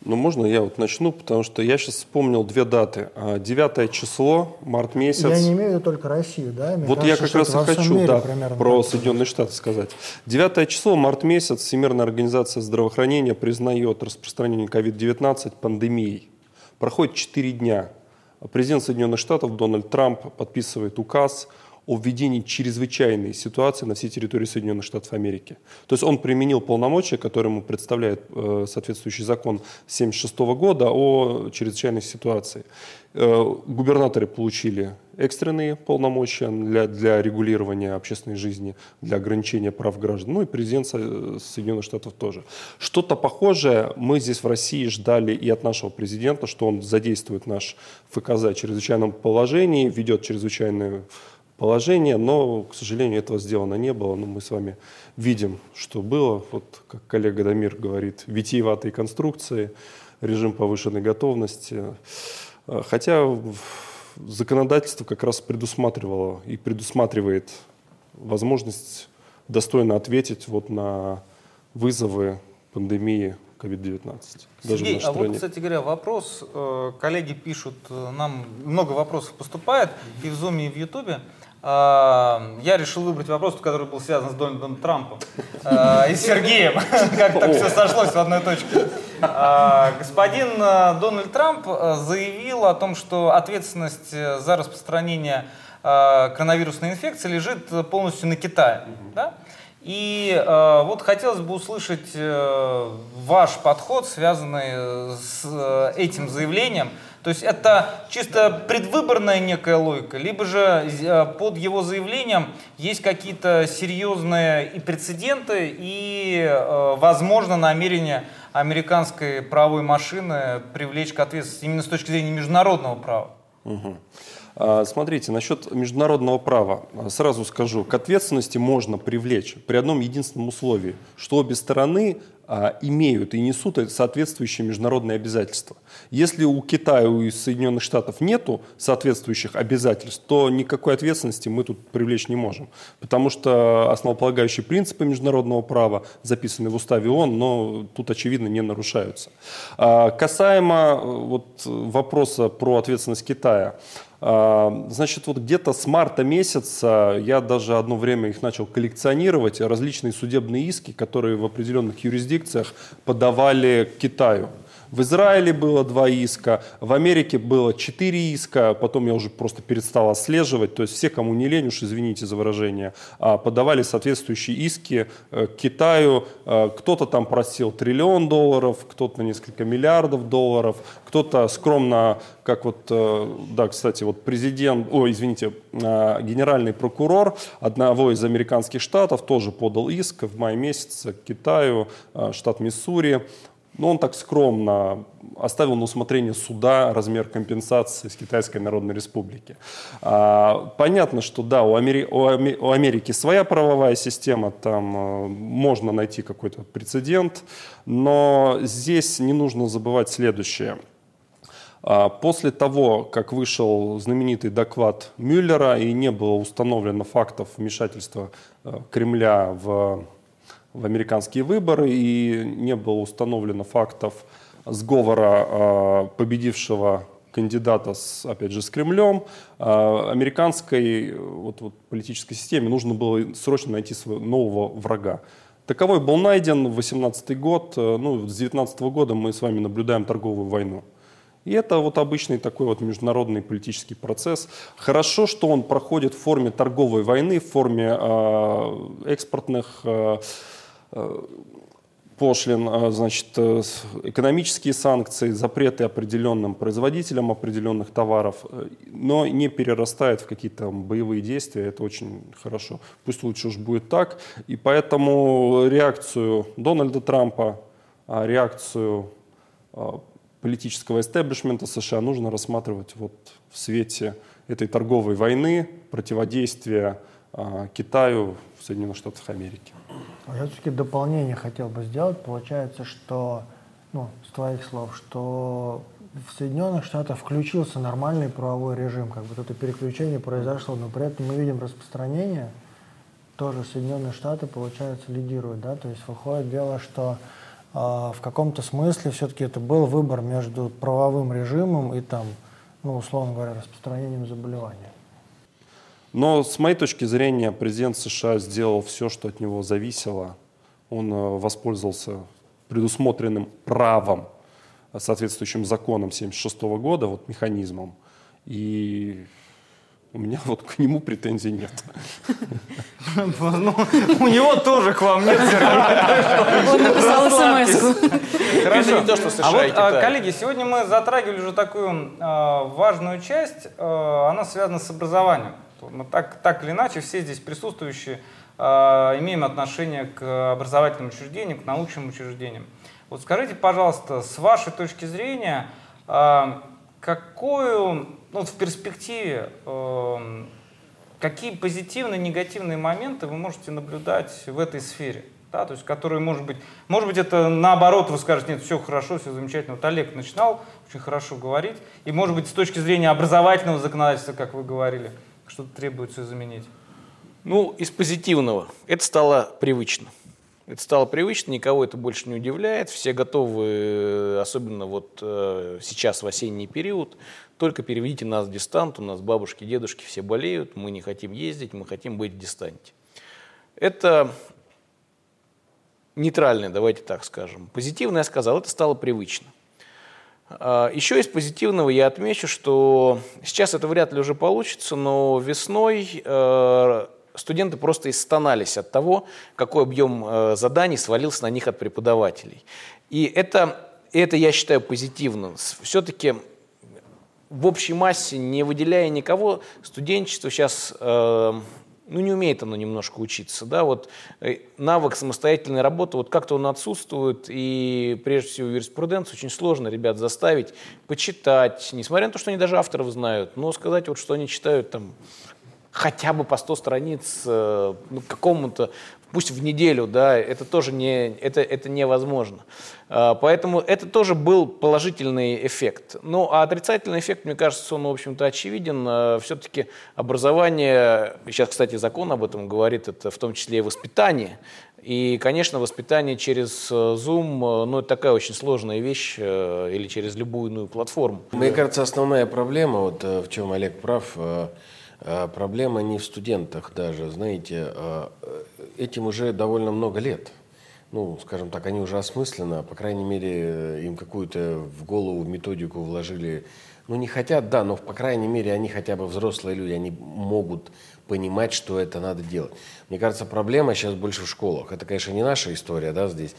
Ну, можно я вот начну, потому что я сейчас вспомнил две даты. 9 а, число, март месяц. Я не имею в виду только Россию, да? Мне вот кажется, я как раз и хочу мире, да, про Соединенные Штаты сказать. 9 число, март месяц, Всемирная организация здравоохранения признает распространение COVID-19 пандемией. Проходит 4 дня. Президент Соединенных Штатов Дональд Трамп подписывает указ – о введении чрезвычайной ситуации на всей территории Соединенных Штатов Америки. То есть он применил полномочия, которые ему представляет э, соответствующий закон 1976 года о чрезвычайной ситуации. Э, губернаторы получили экстренные полномочия для, для регулирования общественной жизни, для ограничения прав граждан, ну и президент Соединенных Штатов тоже. Что-то похожее мы здесь в России ждали и от нашего президента, что он задействует наш ФКЗ о чрезвычайном положении, ведет чрезвычайную положение, но, к сожалению, этого сделано не было. Но мы с вами видим, что было. Вот, как коллега Дамир говорит, витиеватые конструкции, режим повышенной готовности. Хотя законодательство как раз предусматривало и предусматривает возможность достойно ответить вот на вызовы пандемии COVID-19. Сергей, а вот, кстати говоря, вопрос, э, коллеги пишут, э, нам много вопросов поступает и в Zoom, и в Ютубе. Я решил выбрать вопрос, который был связан с Дональдом Трампом э, и Сергеем. Как-то все сошлось в одной точке. А, господин э, Дональд Трамп э, заявил о том, что ответственность за распространение коронавирусной инфекции лежит полностью на Китае. Да? И э, вот хотелось бы услышать э, ваш подход, связанный с э, этим заявлением. То есть это чисто предвыборная некая логика, либо же э, под его заявлением есть какие-то серьезные и прецеденты, и, э, возможно, намерение американской правовой машины привлечь к ответственности именно с точки зрения международного права. Угу. Смотрите, насчет международного права. Сразу скажу, к ответственности можно привлечь при одном единственном условии, что обе стороны имеют и несут соответствующие международные обязательства. Если у Китая и Соединенных Штатов нету соответствующих обязательств, то никакой ответственности мы тут привлечь не можем. Потому что основополагающие принципы международного права записаны в уставе ООН, но тут, очевидно, не нарушаются. А, касаемо э, вот, вопроса про ответственность Китая. А, значит, вот где-то с марта месяца я даже одно время их начал коллекционировать, различные судебные иски, которые в определенных юрисдикциях подавали Китаю. В Израиле было два иска, в Америке было четыре иска, потом я уже просто перестал отслеживать. То есть все, кому не лень, уж извините за выражение, а, подавали соответствующие иски э, к Китаю. Э, кто-то там просил триллион долларов, кто-то несколько миллиардов долларов, кто-то скромно, как вот, э, да, кстати, вот президент, ой, извините, генеральный прокурор одного из американских штатов тоже подал иск в мае месяце к Китаю, штат Миссури, но он так скромно оставил на усмотрение суда размер компенсации с Китайской Народной Республики. А, понятно, что да, у, Амери... у Америки своя правовая система, там а, можно найти какой-то прецедент, но здесь не нужно забывать следующее. А, после того, как вышел знаменитый доклад Мюллера и не было установлено фактов вмешательства Кремля в в американские выборы, и не было установлено фактов сговора а, победившего кандидата, с, опять же, с Кремлем, а, американской вот, вот, политической системе нужно было срочно найти своего нового врага. Таковой был найден в 18 год, э, ну, с 19 года мы с вами наблюдаем торговую войну. И это вот обычный такой вот международный политический процесс. Хорошо, что он проходит в форме торговой войны, в форме э, экспортных э, пошлин, а, значит, э, экономические санкции, запреты определенным производителям определенных товаров, э, но не перерастает в какие-то боевые действия, это очень хорошо. Пусть лучше уж будет так. И поэтому реакцию Дональда Трампа, а, реакцию а, политического истеблишмента США нужно рассматривать вот в свете этой торговой войны, противодействия Китаю в Соединенных Штатах Америки. Я все-таки дополнение хотел бы сделать. Получается, что, ну, с твоих слов, что в Соединенных Штатах включился нормальный правовой режим, как бы это переключение произошло, но при этом мы видим распространение, тоже Соединенные Штаты, получается, лидируют, да, то есть выходит дело, что э, в каком-то смысле все-таки это был выбор между правовым режимом и там, ну, условно говоря, распространением заболевания. Но с моей точки зрения президент США сделал все, что от него зависело. Он э, воспользовался предусмотренным правом, э, соответствующим законом 1976 года, вот механизмом. И у меня вот к нему претензий нет. Ну, у него тоже к вам нет, Он написал смс Хорошо. А вот, а, коллеги, сегодня мы затрагивали уже такую а, важную часть. Она связана с образованием. Мы так, так или иначе все здесь присутствующие э, имеем отношение к образовательным учреждениям, к научным учреждениям. Вот скажите, пожалуйста, с вашей точки зрения, э, какую, ну, в перспективе, э, какие позитивные, негативные моменты вы можете наблюдать в этой сфере? Да, то есть, которые, может быть, может быть, это наоборот, вы скажете, нет, все хорошо, все замечательно. Вот Олег начинал очень хорошо говорить, и, может быть, с точки зрения образовательного законодательства, как вы говорили, что требуется заменить? Ну, из позитивного. Это стало привычно. Это стало привычно, никого это больше не удивляет. Все готовы, э, особенно вот э, сейчас в осенний период, только переведите нас в дистант, у нас бабушки, дедушки все болеют, мы не хотим ездить, мы хотим быть в дистанте. Это нейтральное, давайте так скажем. Позитивное я сказал, это стало привычно. А, Еще из позитивного я отмечу, что сейчас это вряд ли уже получится, но весной э, студенты просто истонались от того, какой объем э, заданий свалился на них от преподавателей. И это, это я считаю позитивным. Все-таки в общей массе, не выделяя никого, студенчество сейчас э, ну, не умеет оно немножко учиться, да, вот э, навык самостоятельной работы, вот как-то он отсутствует, и прежде всего юриспруденцию очень сложно ребят заставить почитать, несмотря на то, что они даже авторов знают, но сказать вот, что они читают там хотя бы по 100 страниц э, ну, какому-то пусть в неделю, да, это тоже не, это, это невозможно. А, поэтому это тоже был положительный эффект. Ну, а отрицательный эффект, мне кажется, он, в общем-то, очевиден. А, Все-таки образование, сейчас, кстати, закон об этом говорит, это в том числе и воспитание. И, конечно, воспитание через э, Zoom, э, ну, это такая очень сложная вещь, э, или через любую иную платформу. Мне кажется, основная проблема, вот в чем Олег прав, проблема не в студентах даже, знаете, а, этим уже довольно много лет. Ну, скажем так, они уже осмысленно, по крайней мере, им какую-то в голову методику вложили. Ну, не хотят, да, но, по крайней мере, они хотя бы взрослые люди, они могут понимать, что это надо делать. Мне кажется, проблема сейчас больше в школах. Это, конечно, не наша история, да, здесь.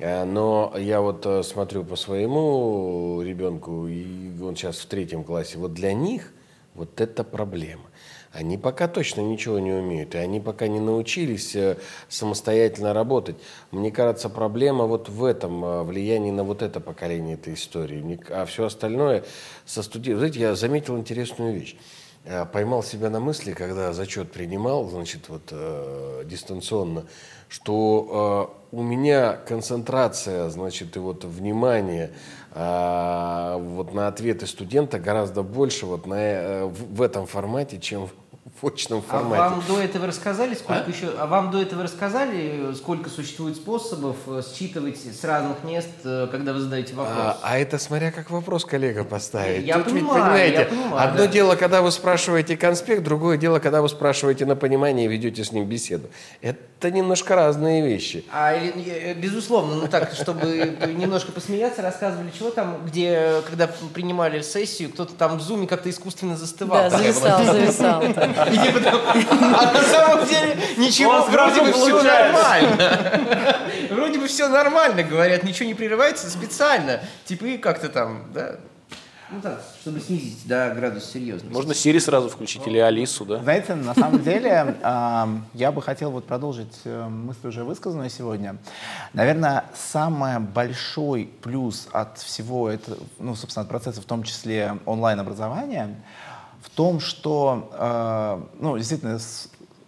А, но я вот э, смотрю по своему ребенку, и он сейчас в третьем классе. Вот для них вот это проблема. Они пока точно ничего не умеют, и они пока не научились э, самостоятельно работать. Мне кажется, проблема вот в этом, э, влиянии на вот это поколение этой истории. А все остальное со студентами... Знаете, я заметил интересную вещь. Поймал себя на мысли, когда зачет принимал, значит, вот э, дистанционно, что э, у меня концентрация, значит, и вот внимание э, вот на ответы студента гораздо больше вот на, э, в, в этом формате, чем в очном формате. А вам до этого рассказали, сколько а? еще? А вам до этого рассказали, сколько существует способов э, считывать с разных мест, э, когда вы задаете вопрос? А, а это смотря как вопрос коллега поставит. Я Тут понимаю, ведь, понимаете, я понимаю, одно да. дело, когда вы спрашиваете конспект, другое дело, когда вы спрашиваете на понимание и ведете с ним беседу. Это немножко разные вещи. А безусловно, ну так, чтобы немножко посмеяться, рассказывали, чего там, где, когда принимали сессию, кто-то там в зуме как-то искусственно застывал. Да, зависал, зависал. А на самом деле ничего, вроде бы все нормально. Вроде бы все нормально, говорят, ничего не прерывается специально. Типа и как-то там, да, ну так, чтобы снизить да, градус серьезности. Можно Сири сразу включить или Алису, да? Знаете, на самом деле, я бы хотел вот продолжить э, мысль уже высказанную сегодня. Наверное, самый большой плюс от всего этого, ну, собственно, от процесса, в том числе онлайн-образования, в том, что, э, ну, действительно,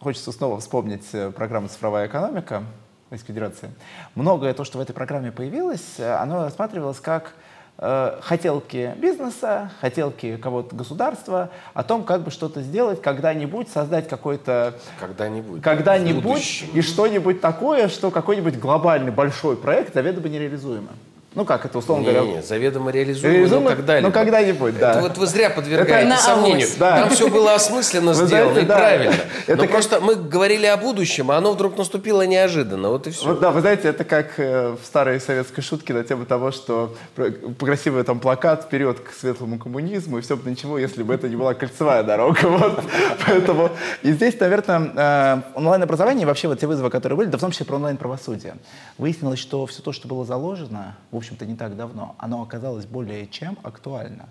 хочется снова вспомнить э, программу «Цифровая экономика» Российской Федерации. Многое то, что в этой программе появилось, э, оно рассматривалось как хотелки бизнеса, хотелки кого-то государства о том, как бы что-то сделать, когда-нибудь создать какой-то... Когда-нибудь. Когда-нибудь и что-нибудь такое, что какой-нибудь глобальный большой проект заведомо нереализуемо. Ну как это условно не, говоря? Не, заведомо реализуемо, реализуемо но когда-нибудь. Ну когда-нибудь, да. Это вот вы зря подвергаете это сомнению. Да. Там все было осмысленно вы сделано знаете, и да. правильно. Это но как... просто мы говорили о будущем, а оно вдруг наступило неожиданно. Вот и все. Вот, да, вы знаете, это как э, в старой советской шутке на тему того, что красивый там плакат вперед к светлому коммунизму, и все бы ничего, если бы это не была кольцевая дорога. Вот. Поэтому и здесь, наверное, э, онлайн-образование и вообще вот те вызовы, которые были, да в том числе про онлайн-правосудие. Выяснилось, что все то, что было заложено, в общем-то, не так давно, оно оказалось более чем актуально.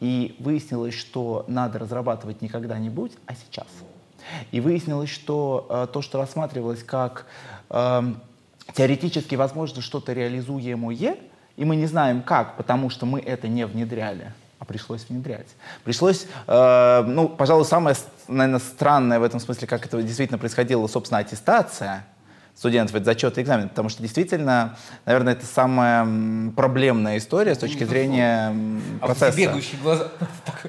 И выяснилось, что надо разрабатывать не когда-нибудь, а сейчас. И выяснилось, что э, то, что рассматривалось как э, теоретически возможно что-то реализуемое, и мы не знаем как, потому что мы это не внедряли, а пришлось внедрять. Пришлось, э, ну, пожалуй, самое, наверное, странное в этом смысле, как это действительно происходило, собственно, аттестация — студентов, это зачет и экзамен, потому что действительно, наверное, это самая проблемная история с точки зрения процесса. А бегающие глаза.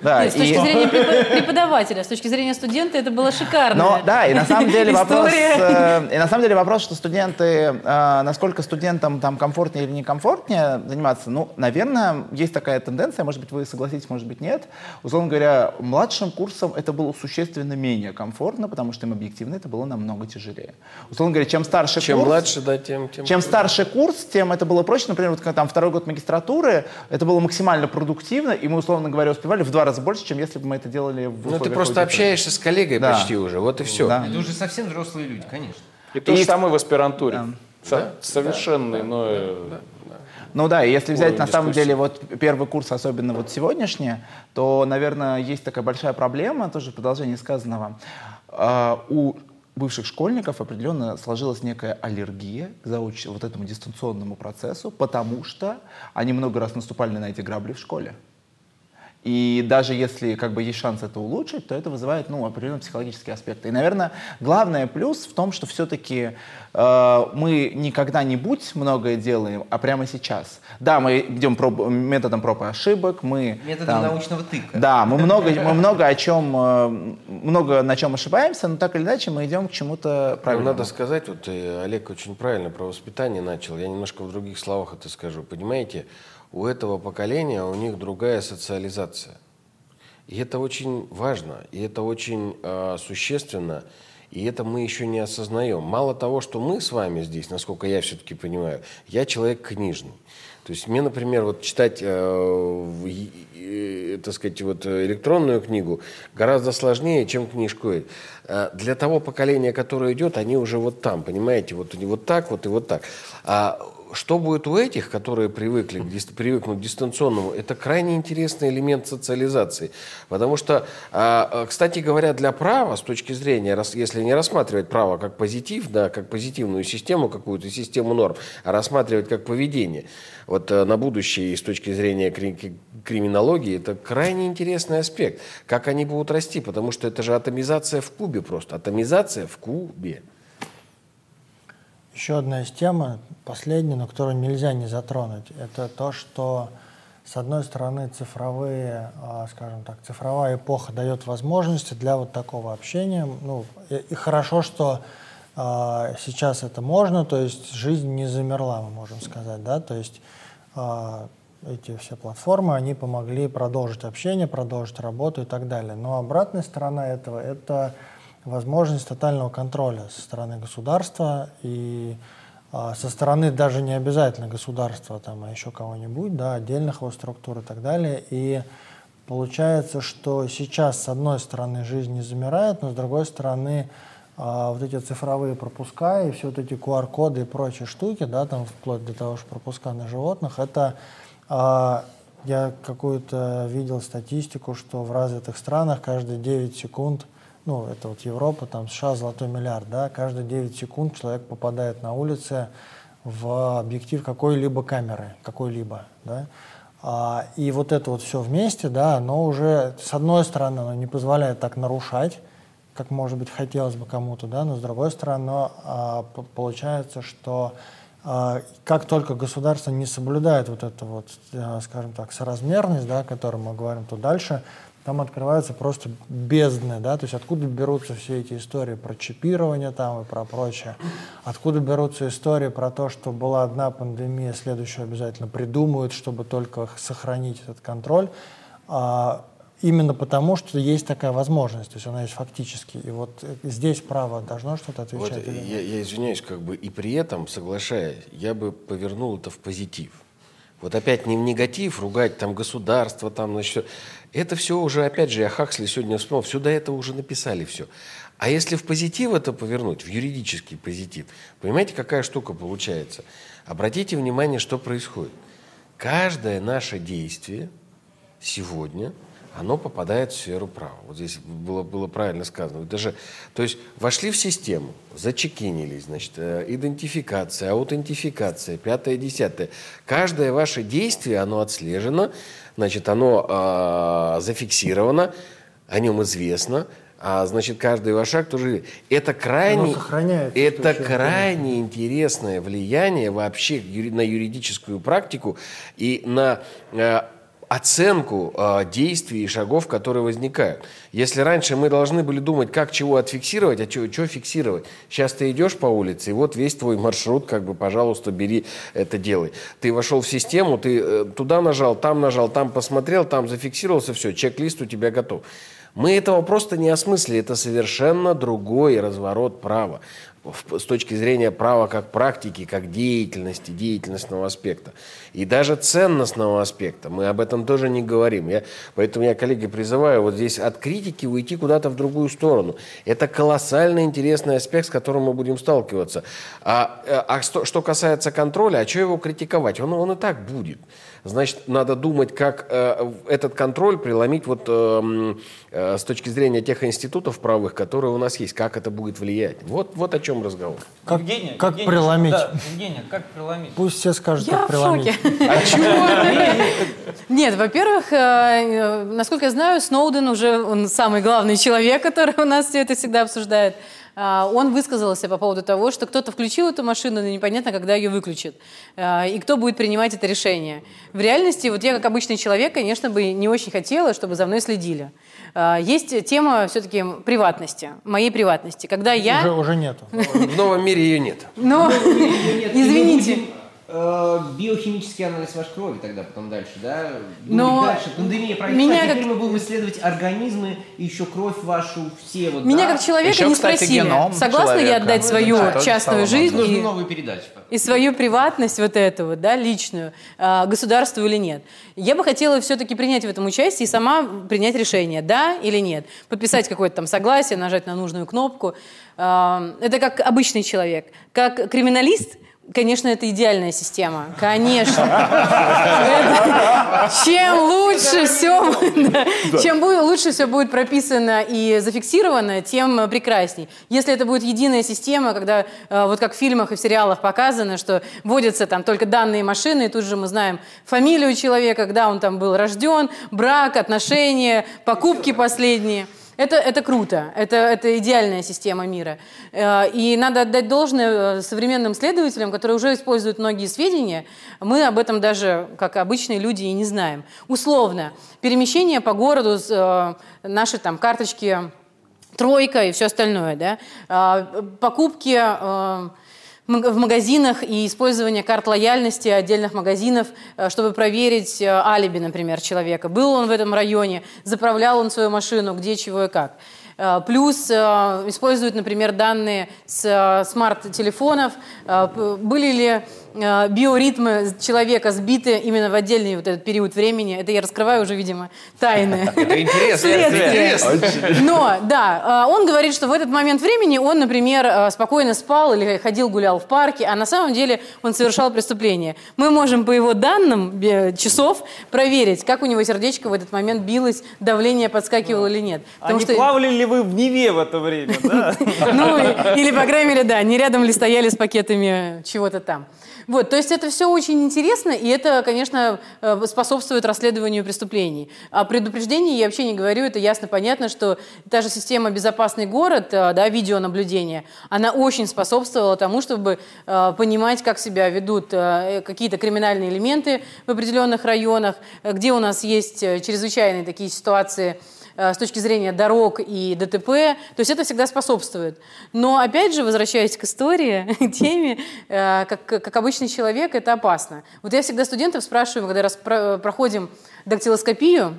Да, Нет, с точки и... зрения преподавателя, с точки зрения студента это было шикарно. Но, да, и на самом деле вопрос, э, и на самом деле вопрос, что студенты, э, насколько студентам там комфортнее или некомфортнее заниматься, ну, наверное, есть такая тенденция, может быть, вы согласитесь, может быть, нет. Условно говоря, младшим курсом это было существенно менее комфортно, потому что им объективно это было намного тяжелее. Условно говоря, чем старше старше Чем курс, младше, да, тем... тем чем старше курс, тем это было проще. Например, вот когда там второй год магистратуры, это было максимально продуктивно, и мы, условно говоря, успевали в два раза больше, чем если бы мы это делали в Ну, ты просто аудитории. общаешься с коллегой Да. почти уже, вот и все. Да. Это уже совсем взрослые люди, конечно. И то же И- самое в аспирантуре. Со- Совершенно иное. Ну да, и если взять на самом деле вот первый курс, особенно вот сегодняшний, то, наверное, есть такая большая проблема, тоже в продолжении сказанного. А, У бывших школьников определенно сложилась некая аллергия к зауч... вот этому дистанционному процессу, потому что они много раз наступали на эти грабли в школе. И даже если как бы есть шанс это улучшить, то это вызывает ну, определенные психологические аспекты. И, наверное, главное плюс в том, что все-таки э, мы не когда-нибудь многое делаем, а прямо сейчас. Да, мы идем проб- методом проб и ошибок, мы Методом там- научного тыка. Да, мы много, мы много о чем, э, много на чем ошибаемся, но так или иначе мы идем к чему-то Ну, правильному. надо сказать, вот э, Олег очень правильно про воспитание начал. Я немножко в других словах это скажу. Понимаете, у этого поколения у них другая социализация. И это очень важно, и это очень э, существенно, и это мы еще не осознаем. Мало того, что мы с вами здесь, насколько я все-таки понимаю, я человек книжный. То есть мне, например, вот читать, э, и, так сказать, вот э, электронную книгу гораздо сложнее, чем книжку. Э, Для того поколения, которое идет, они уже вот там, понимаете, вот, они вот так вот и вот так. А что будет у этих, которые привыкли, к дис- привыкнут к дистанционному, это крайне интересный элемент социализации. Потому что, а, а, кстати говоря, для права, с точки зрения, если не рассматривать право как позитив, да, как позитивную систему, какую-то систему норм, а рассматривать как поведение, вот э, на будущее с точки зрения кри- кри- криминологии, это крайне интересный аспект. Как они будут расти, потому что это же атомизация в кубе просто. Атомизация в кубе. Еще одна из тем, последняя, но которую нельзя не затронуть, это то, что с одной стороны цифровые, а, скажем так, цифровая эпоха дает возможности для вот такого общения. Ну, и, и хорошо, что а, сейчас это можно, то есть жизнь не замерла, мы можем сказать, да, то есть а, эти все платформы, они помогли продолжить общение, продолжить работу и так далее. Но обратная сторона этого – это возможность тотального контроля со стороны государства и а, со стороны даже не обязательно государства, там, а еще кого-нибудь, да, отдельных его структур и так далее. И получается, что сейчас, с одной стороны, жизнь не замирает, но с другой стороны, а, вот эти цифровые пропуска и все вот эти QR-коды и прочие штуки, да, там вплоть до того, что пропуска на животных, это а, я какую-то видел статистику, что в развитых странах каждые 9 секунд, ну, это вот Европа, там США золотой миллиард, да, каждые 9 секунд человек попадает на улице в объектив какой-либо камеры, какой-либо, да. А, и вот это вот все вместе, да, оно уже, с одной стороны, оно не позволяет так нарушать, как, может быть, хотелось бы кому-то, да, но с другой стороны, а, получается, что а, как только государство не соблюдает вот эту вот, а, скажем так, соразмерность, да, о которой мы говорим, то дальше там открываются просто бездны, да, то есть откуда берутся все эти истории про чипирование там и про прочее, откуда берутся истории про то, что была одна пандемия, следующую обязательно придумают, чтобы только сохранить этот контроль, А, именно потому, что есть такая возможность, то есть она есть фактически, и вот э, здесь право должно что-то Вот отвечать. нет? я, я извиняюсь, как бы и при этом, соглашаясь, я бы повернул это в позитив. Вот опять не в негатив, ругать там государство, там, значит. Это все уже, опять же, я Хаксли сегодня вспомнил, все до этого уже написали все. А если в позитив это повернуть, в юридический позитив, понимаете, какая штука получается? Обратите внимание, что происходит. Каждое наше действие сегодня, оно попадает в сферу права. Вот здесь было, было правильно сказано. Это то есть вошли в систему, зачекинились, значит, э, идентификация, аутентификация, пятое, десятое. Каждое ваше действие, оно отслежено, значит, оно э, зафиксировано, о нем известно, а значит, каждый ваш шаг тоже... Это крайне... Это крайне интересное влияние вообще на юридическую практику и на э, оценку э, действий и шагов, которые возникают. Если раньше мы должны были думать, как чего отфиксировать, а что фиксировать. Сейчас ты идешь по улице, и вот весь твой маршрут, как бы, пожалуйста, бери, это делай. Ты вошел в систему, ты э, туда нажал, там нажал, там посмотрел, там зафиксировался, все, чек-лист у тебя готов. Мы этого просто не осмыслили. Это совершенно другой разворот права. с точки зрения права как практики, как деятельности, деятельностного аспекта. И даже ценностного аспекта. Мы об этом тоже не говорим. Я, поэтому я, коллеги, призываю вот здесь от критики уйти куда-то в другую сторону. Это колоссально интересный аспект, с которым мы будем сталкиваться. А, э, а что, что касается контроля, а что его критиковать? Он, он и так будет. Значит, надо думать, как э, этот контроль преломить вот, э, э, с точки зрения тех институтов правых, которые у нас есть, как это будет влиять. Вот, вот о чем разговор. Как, Евгения, как Евгения, преломить? Да, Евгения, как преломить? Пусть все скажут, Я как в преломить. шоке. Нет, во-первых, э, э, насколько я знаю, Сноуден уже он самый главный человек, который у нас все это всегда обсуждает. А, Он высказался по поводу того, что кто-то включил эту машину, но непонятно, когда ее выключат. А, И кто будет принимать это решение. В реальности, вот я как обычный человек, конечно, бы не очень хотела, чтобы за мной следили. А, Есть тема все-таки приватности, моей приватности. Когда я... Уже, уже нету. В новом мире ее нет. Но, извините. Э, биохимический анализ вашей крови тогда потом дальше, да? Но дальше пандемия пройдет, меня а теперь как- мы будем исследовать организмы и еще кровь вашу, все вот, Меня да? как человека Еще, не кстати, спросили, геном согласна я человека. отдать Ну, свою да, тоже частную жизнь и, новые передачи. и свою приватность вот эту вот, да, личную, а, государству или нет. Я бы хотела все-таки принять в этом участие и сама принять решение, да или нет. Подписать какое-то там согласие, нажать на нужную кнопку. А, Это как обычный человек. Как криминалист, Конечно, это идеальная система. Конечно. Чем лучше все, чем лучше все будет прописано и зафиксировано, тем прекрасней. Если это будет единая система, когда э, вот как в фильмах и в сериалах показано, что вводятся там только данные машины, и тут же мы знаем фамилию человека, когда он там был рожден, брак, отношения, покупки последние. Это, это круто, это, это идеальная система мира. Э, И надо отдать должное э, современным следователям, которые уже используют многие сведения. Мы об этом даже, как обычные люди, и не знаем. Условно, перемещение по городу, э, наши там карточки тройка и все остальное, да, покупки в магазинах и использование карт лояльности отдельных магазинов, э, чтобы проверить э, алиби, например, человека. Был он в этом районе, заправлял он свою машину, где, чего и как. Э, Плюс используют, например, данные с смарт-телефонов. Были ли биоритмы человека сбиты именно в отдельный вот этот период времени? Это я раскрываю уже, видимо, тайны. Это интересно. Следствие. Но, да, э, он говорит, что в этот момент времени он, например, э, спокойно спал или ходил, гулял в парке, а на самом деле он совершал преступление. Мы можем по его данным э, часов проверить, как у него сердечко в этот момент билось, давление подскакивало или нет. А не плавали ли вы в Неве в это время? да? Ну, или, по крайней мере, да, не рядом ли стояли с пакетами чего-то там. Вот, то есть это все очень интересно, и это, конечно, э, способствует расследованию преступлений. О предупреждении я вообще не говорю, это ясно, понятно, что та же система «Безопасный город», э, да, видеонаблюдение, она очень способствовала тому, чтобы э, понимать, как себя ведут какие-то криминальные элементы в определенных районах, где у нас есть чрезвычайные такие ситуации, с точки зрения дорог и ДТП. То есть это всегда способствует. Но опять же, возвращаясь к истории, теме, э, как, как обычный человек, это опасно. Вот я всегда студентов спрашиваю, когда раз про- проходим дактилоскопию,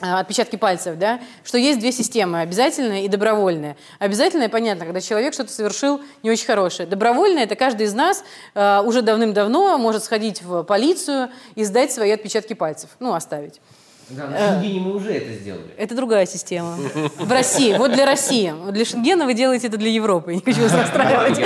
э, отпечатки пальцев, да, что есть две системы, обязательная и добровольная. Обязательная, понятно, когда человек что-то совершил не очень хорошее. Добровольная – это каждый из нас э, уже давным-давно может сходить в полицию и сдать свои отпечатки пальцев, ну, оставить. Да, на Шенгене мы уже это сделали. Это другая система. В России. Вот для России. Для Шенгена вы делаете это для Европы. Не хочу вас расстраивать.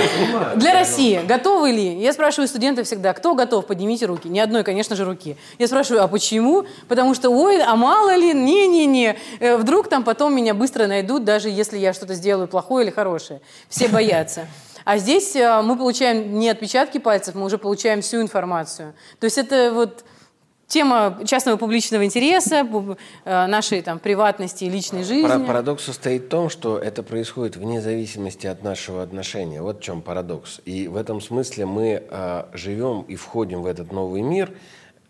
Для России. Готовы ли? Я спрашиваю студентов всегда, кто готов? Поднимите руки. Ни одной, конечно же, руки. Я спрашиваю, а почему? Потому что, ой, а мало ли? Не-не-не. Э, Вдруг там потом меня быстро найдут, даже если я что-то сделаю плохое или хорошее. Все боятся. А здесь э, мы получаем не отпечатки пальцев, мы уже получаем всю информацию. То есть это вот тема частного публичного интереса, э, нашей там приватности и личной жизни. Пара- Парадокс состоит в том, что это происходит вне зависимости от нашего отношения. Вот в чем парадокс. И в этом смысле мы э, живем и входим в этот новый мир,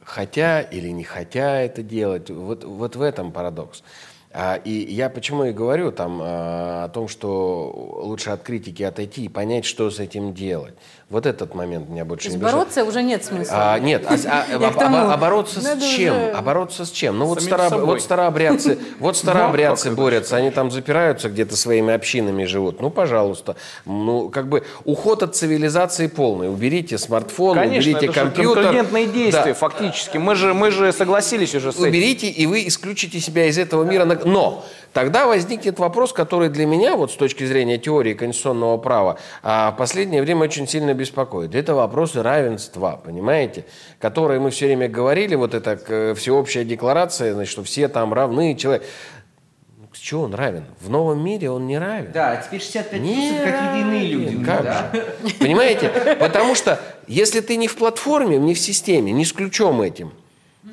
хотя или не хотя это делать. Вот, вот в этом парадокс. А, и я почему и говорю там а, о том, что лучше от критики отойти и понять, что с этим делать. Вот этот момент меня больше То есть не бороться уже нет смысла. А, нет, а, а- а- тому, а- а бороться с чем? уже- А бороться с чем? Ну вот, старо- вот старообрядцы, вот старообрядцы как это борются, они там запираются где-то своими общинами живут. Ну, пожалуйста. Ну, как бы уход от цивилизации полный. Уберите смартфон, Конечно, уберите это компьютер. конкурентные действия, Да. фактически. Мы же, мы же согласились уже с этим. Уберите, и вы исключите себя из этого мира. Но тогда возникнет вопрос, который для меня, вот с точки зрения теории конституционного права, а, в последнее время очень сильно беспокоит. Это вопросы равенства, понимаете? Которые мы все время говорили, вот эта э, всеобщая декларация, значит, что все там равны, человек. Ну, С чего он равен? В новом мире он не равен. Да, теперь 65 Не плюс это какие-то иные люди. Как да? же? Понимаете? Потому что если ты не в платформе, не в системе, не с ключом этим,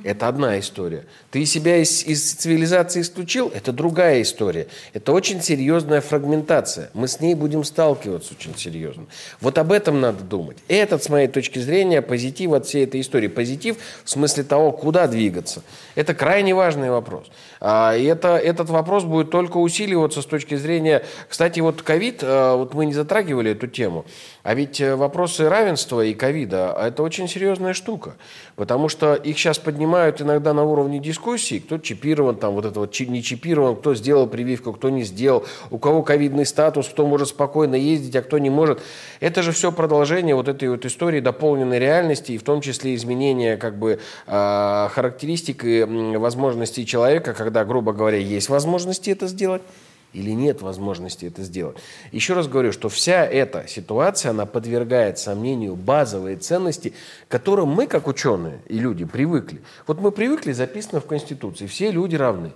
это одна история. Ты себя из, из цивилизации исключил, это другая история. Это очень серьезная фрагментация. Мы с ней будем сталкиваться очень серьезно. Вот об этом надо думать. Этот, с моей точки зрения, позитив от всей этой истории. Позитив в смысле того, куда двигаться. Это крайне важный вопрос. А, и это, этот вопрос будет только усиливаться с точки зрения... Кстати, вот ковид, а, вот мы не затрагивали эту тему, а ведь э, вопросы равенства и ковида – это очень серьезная штука. Потому что их сейчас поднимают иногда на уровне дискуссий. Кто чипирован, там вот это вот не чипирован, кто сделал прививку, кто не сделал, у кого ковидный статус, кто может спокойно ездить, а кто не может. Это же все продолжение вот этой вот истории дополненной реальности, и в том числе изменения как бы а, характеристик и возможностей человека, когда, грубо говоря, есть возможности это сделать, или нет возможности это сделать. Еще раз говорю, что вся эта ситуация, она подвергает сомнению базовые ценности, к которым мы, как ученые и люди, привыкли. Вот мы привыкли, записано в Конституции, все люди равны.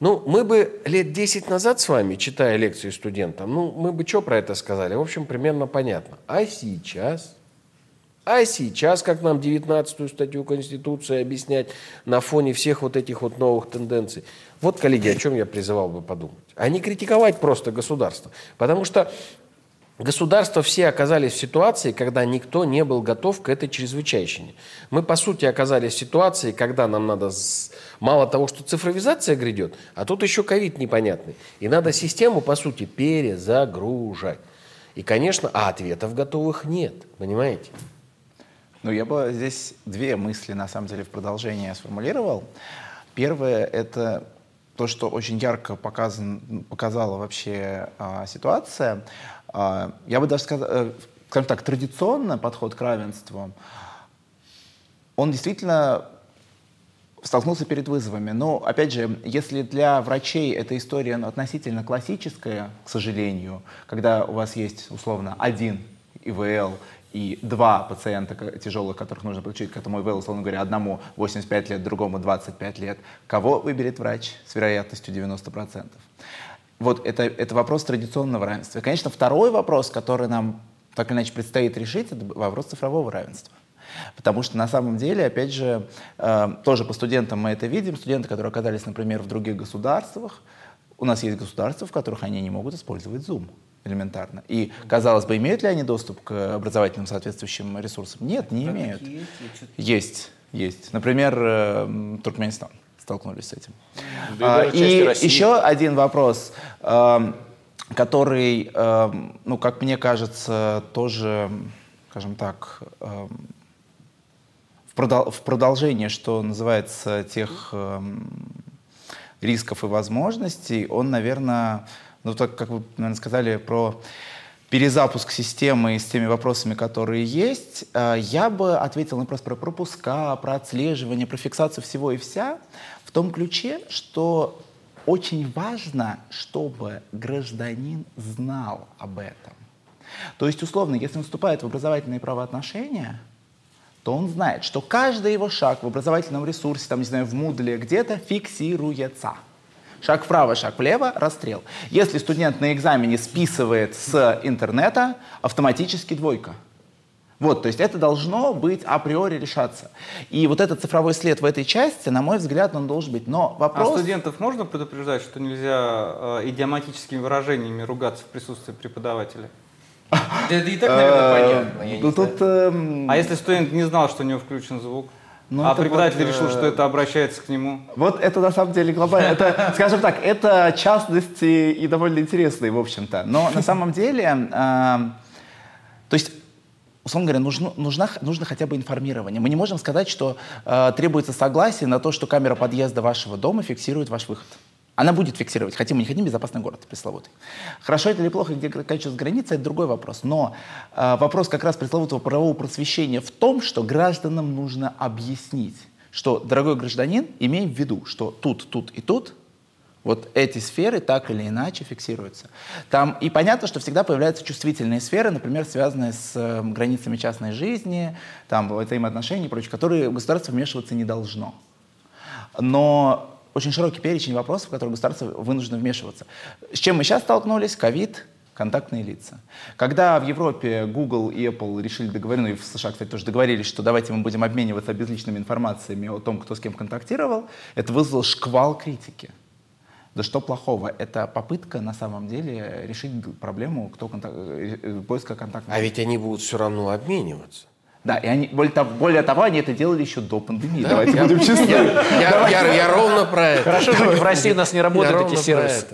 Ну, мы бы лет 10 назад с вами, читая лекции студентам, ну, мы бы что про это сказали? В общем, примерно понятно. А сейчас... А сейчас, как нам 19 статью Конституции объяснять на фоне всех вот этих вот новых тенденций? Вот, коллеги, о чем я призывал бы подумать. А не критиковать просто государство. Потому что государства все оказались в ситуации, когда никто не был готов к этой чрезвычайщине. Мы, по сути, оказались в ситуации, когда нам надо... Мало того, что цифровизация грядет, а тут еще ковид непонятный. И надо систему, по сути, перезагружать. И, конечно, а ответов готовых нет, понимаете? Ну, я бы здесь две мысли, на самом деле, в продолжение сформулировал. Первое — это то, что очень ярко показан, показала вообще а, ситуация. А, я бы даже сказал, э, скажем так, традиционно подход к равенству, он действительно столкнулся перед вызовами. Но, опять же, если для врачей эта история ну, относительно классическая, к сожалению, когда у вас есть, условно, один ИВЛ и два пациента тяжелых, которых нужно подключить к этому ИВЛ, условно говоря, одному 85 лет, другому 25 лет, кого выберет врач с вероятностью 90%? Вот это, это вопрос традиционного равенства. И, конечно, второй вопрос, который нам так или иначе предстоит решить, это вопрос цифрового равенства. Потому что на самом деле, опять же, э, тоже по студентам мы это видим, студенты, которые оказались, например, в других государствах, у нас есть государства, в которых они не могут использовать Zoom элементарно. И, казалось бы, имеют ли они доступ к образовательным соответствующим ресурсам? Нет, не имеют. Есть, есть. Например, э, м, Туркменистан столкнулись с этим. Да и А, И России. еще один вопрос, эм, который, эм, ну, как мне кажется, тоже, скажем так, эм, в продол- в продолжение, что называется, тех эм, рисков и возможностей, он, наверное, ну, так как вы, наверное, сказали про перезапуск системы с теми вопросами, которые есть, э, я бы ответил на вопрос про пропуска, про отслеживание, про фиксацию всего и вся в том ключе, что очень важно, чтобы гражданин знал об этом. То есть, условно, если он вступает в образовательные правоотношения, то он знает, что каждый его шаг в образовательном ресурсе, там, не знаю, в Moodle где-то фиксируется. Шаг вправо, шаг влево, расстрел. Если студент на экзамене списывает с интернета, автоматически двойка. Вот, то есть это должно быть априори решаться. И вот этот цифровой след в этой части, на мой взгляд, он должен быть. Но А вопрос... студентов можно предупреждать, что нельзя э, идиоматическими выражениями ругаться в присутствии преподавателя? Да это и так, наверное, понятно. Ну, знаю. тут... эм, А если студент не знал, что у него включен звук? Ну, а преподаватель вот, решил, э, что это обращается к нему. Вот это на самом деле глобально. Это, скажем так, это частности и довольно интересные, в общем-то. Но на самом деле, э, то есть условно говоря, нужно, нужно хотя бы информирование. Мы не можем сказать, что э, требуется согласие на то, что камера подъезда вашего дома фиксирует ваш выход. Она будет фиксировать. Хотим мы не хотим, безопасный город пресловутый. Хорошо это или плохо, где заканчивается граница, это другой вопрос. Но э, вопрос как раз пресловутого правового просвещения в том, что гражданам нужно объяснить, что, дорогой гражданин, имей в виду, что тут, тут и тут вот эти сферы так или иначе фиксируются. Там, и понятно, что всегда появляются чувствительные сферы, например, связанные с э, границами частной жизни, там, взаимоотношений и прочее, которые государство вмешиваться не должно. Но очень широкий перечень вопросов, в которые государство вынуждено вмешиваться. С чем мы сейчас столкнулись? Ковид, контактные лица. Когда в Европе Google и Apple решили договориться, ну и в США, кстати, тоже договорились, что давайте мы будем обмениваться безличными информациями о том, кто с кем контактировал, это вызвало шквал критики. Да что плохого? Это попытка на самом деле решить проблему кто контак... э, э, поиска контактных А ведь они будут все равно обмениваться. Да, и они, более, того, более того, они это делали еще до пандемии. Давайте будем честны. Я, я- я ровно про это. Хорошо, что в России у нас не Я работают эти сервисы.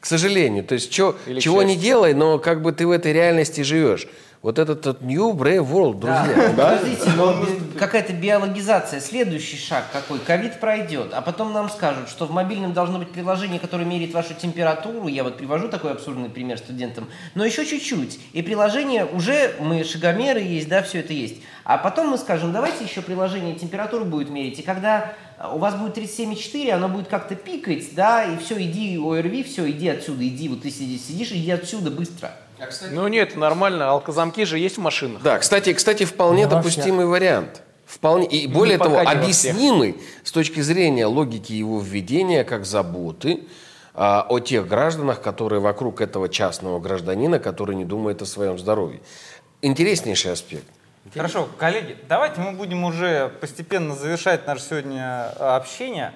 К сожалению. То есть чё- чего не делай, но как бы ты в этой реальности живешь. Вот этот вот New Brave World, друзья. Подождите, но какая-то биологизация. Следующий шаг какой? Ковид пройдет, а потом нам скажут, что в мобильном должно быть приложение, которое меряет вашу температуру. Я вот привожу такой абсурдный пример студентам. Но еще чуть-чуть. И приложение уже, мы шагомеры есть, да, все это есть. А потом мы скажем, давайте еще приложение температуру будет мерить. И когда у вас будет 37,4, оно будет как-то пикать, да, и все, иди ОРВИ, все, иди отсюда, иди, вот ты сидишь, сидишь, иди отсюда быстро. Ну нет, нормально, алкозамки же есть в машинах. Да, кстати, кстати, вполне Не во допустимый вариант. Вполне, и более того, пока не всех. объяснимый с точки зрения логики его введения как заботы а, о тех гражданах, которые вокруг этого частного гражданина, который не думает о своем здоровье. Интереснейший аспект. Хорошо, коллеги, давайте мы будем уже постепенно завершать наше сегодня э, общение.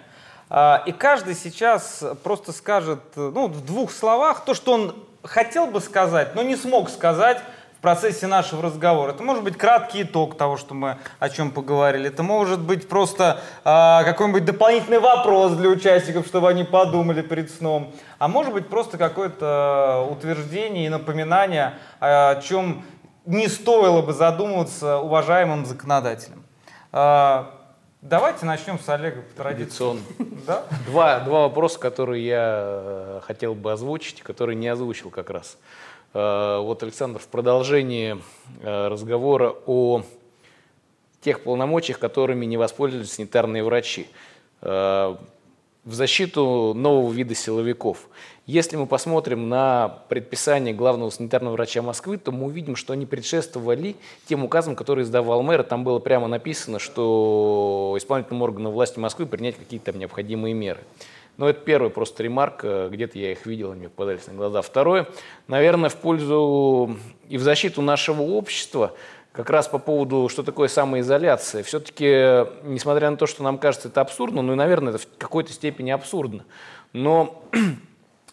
А, И каждый сейчас просто скажет, ну, в двух словах, то, что он хотел бы сказать, но не смог сказать в процессе нашего разговора. Это может быть краткий итог того, что мы о чем поговорили. Это может быть просто а, какой-нибудь дополнительный вопрос для участников, чтобы они подумали перед сном. А может быть просто какое-то утверждение и напоминание, о чем не стоило бы задумываться уважаемым законодателям. Давайте начнем с Олега по традиции. Да? Два, два вопроса, которые я э, хотел бы озвучить, которые не озвучил как раз. Э, Вот, Александр, в продолжении э, разговора о тех полномочиях, которыми не воспользовались санитарные врачи. В защиту нового вида силовиков. Если мы посмотрим на предписание главного санитарного врача Москвы, то мы увидим, что они предшествовали тем указам, которые издавал мэр. Там было прямо написано, что исполнительным органам власти Москвы принять какие-то там необходимые меры. Но это первый просто ремарк, где-то я их видел, они мне попадались на глаза. Второе, наверное, в пользу и в защиту нашего общества, как раз по поводу, что такое самоизоляция. Все-таки, несмотря на то, что нам кажется это абсурдно, ну и, наверное, это в какой-то степени абсурдно, но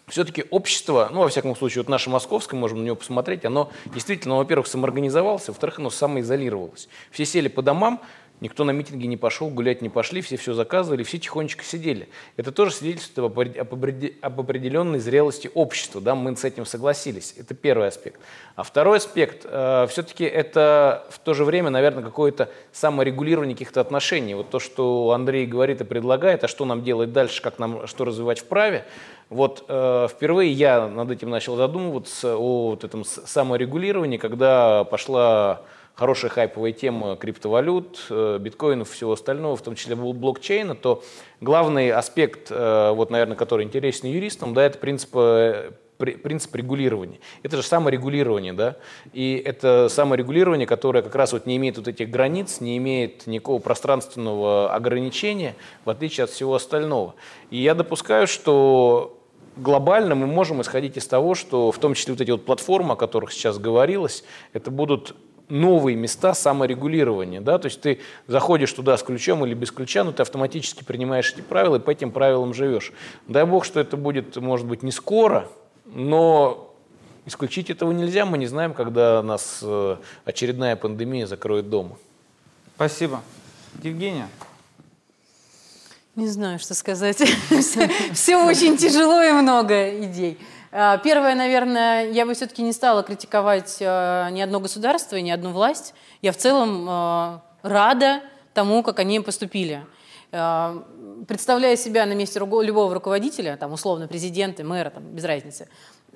все-таки общество, ну, во всяком случае, вот наше московское, можем на него посмотреть, оно действительно, во-первых, самоорганизовалось, во-вторых, оно самоизолировалось. Все сели по домам, никто на митинги не пошел, гулять не пошли, все все заказывали, все тихонечко сидели. Это тоже свидетельствует об опре- об опреде- об определенной зрелости общества, да, мы с этим согласились. Это первый аспект. А второй аспект, все-таки это в то же время, наверное, какое-то саморегулирование каких-то отношений. Вот то, что Андрей говорит и предлагает, а что нам делать дальше, как нам что развивать в праве, вот э, впервые я над этим начал задумываться о вот этом саморегулировании, когда пошла хорошая хайповая тема криптовалют, э, биткоинов, всего остального, в том числе бл- блокчейна, то главный аспект, э, вот, наверное, который интересен юристам, да, это принцип, э, при- принцип регулирования. Это же саморегулирование, да, и это саморегулирование, которое как раз вот не имеет вот этих границ, не имеет никакого пространственного ограничения, в отличие от всего остального. И я допускаю, что глобально мы можем исходить из того, что в том числе вот эти вот платформы, о которых сейчас говорилось, это будут новые места саморегулирования, да, то есть ты заходишь туда с ключом или без ключа, но ты автоматически принимаешь эти правила и по этим правилам живешь. Дай бог, что это будет, может быть, не скоро, но исключить этого нельзя, мы не знаем, когда нас э, очередная пандемия закроет дома. Спасибо. Евгения? Не знаю, что сказать. Все очень тяжело и много идей. А, первое, наверное, я бы все-таки не стала критиковать а, ни одно государство и ни одну власть. Я в целом а, рада тому, как они поступили. Представляя себя на месте любого руководителя, там, условно, президента, мэра, там, без разницы,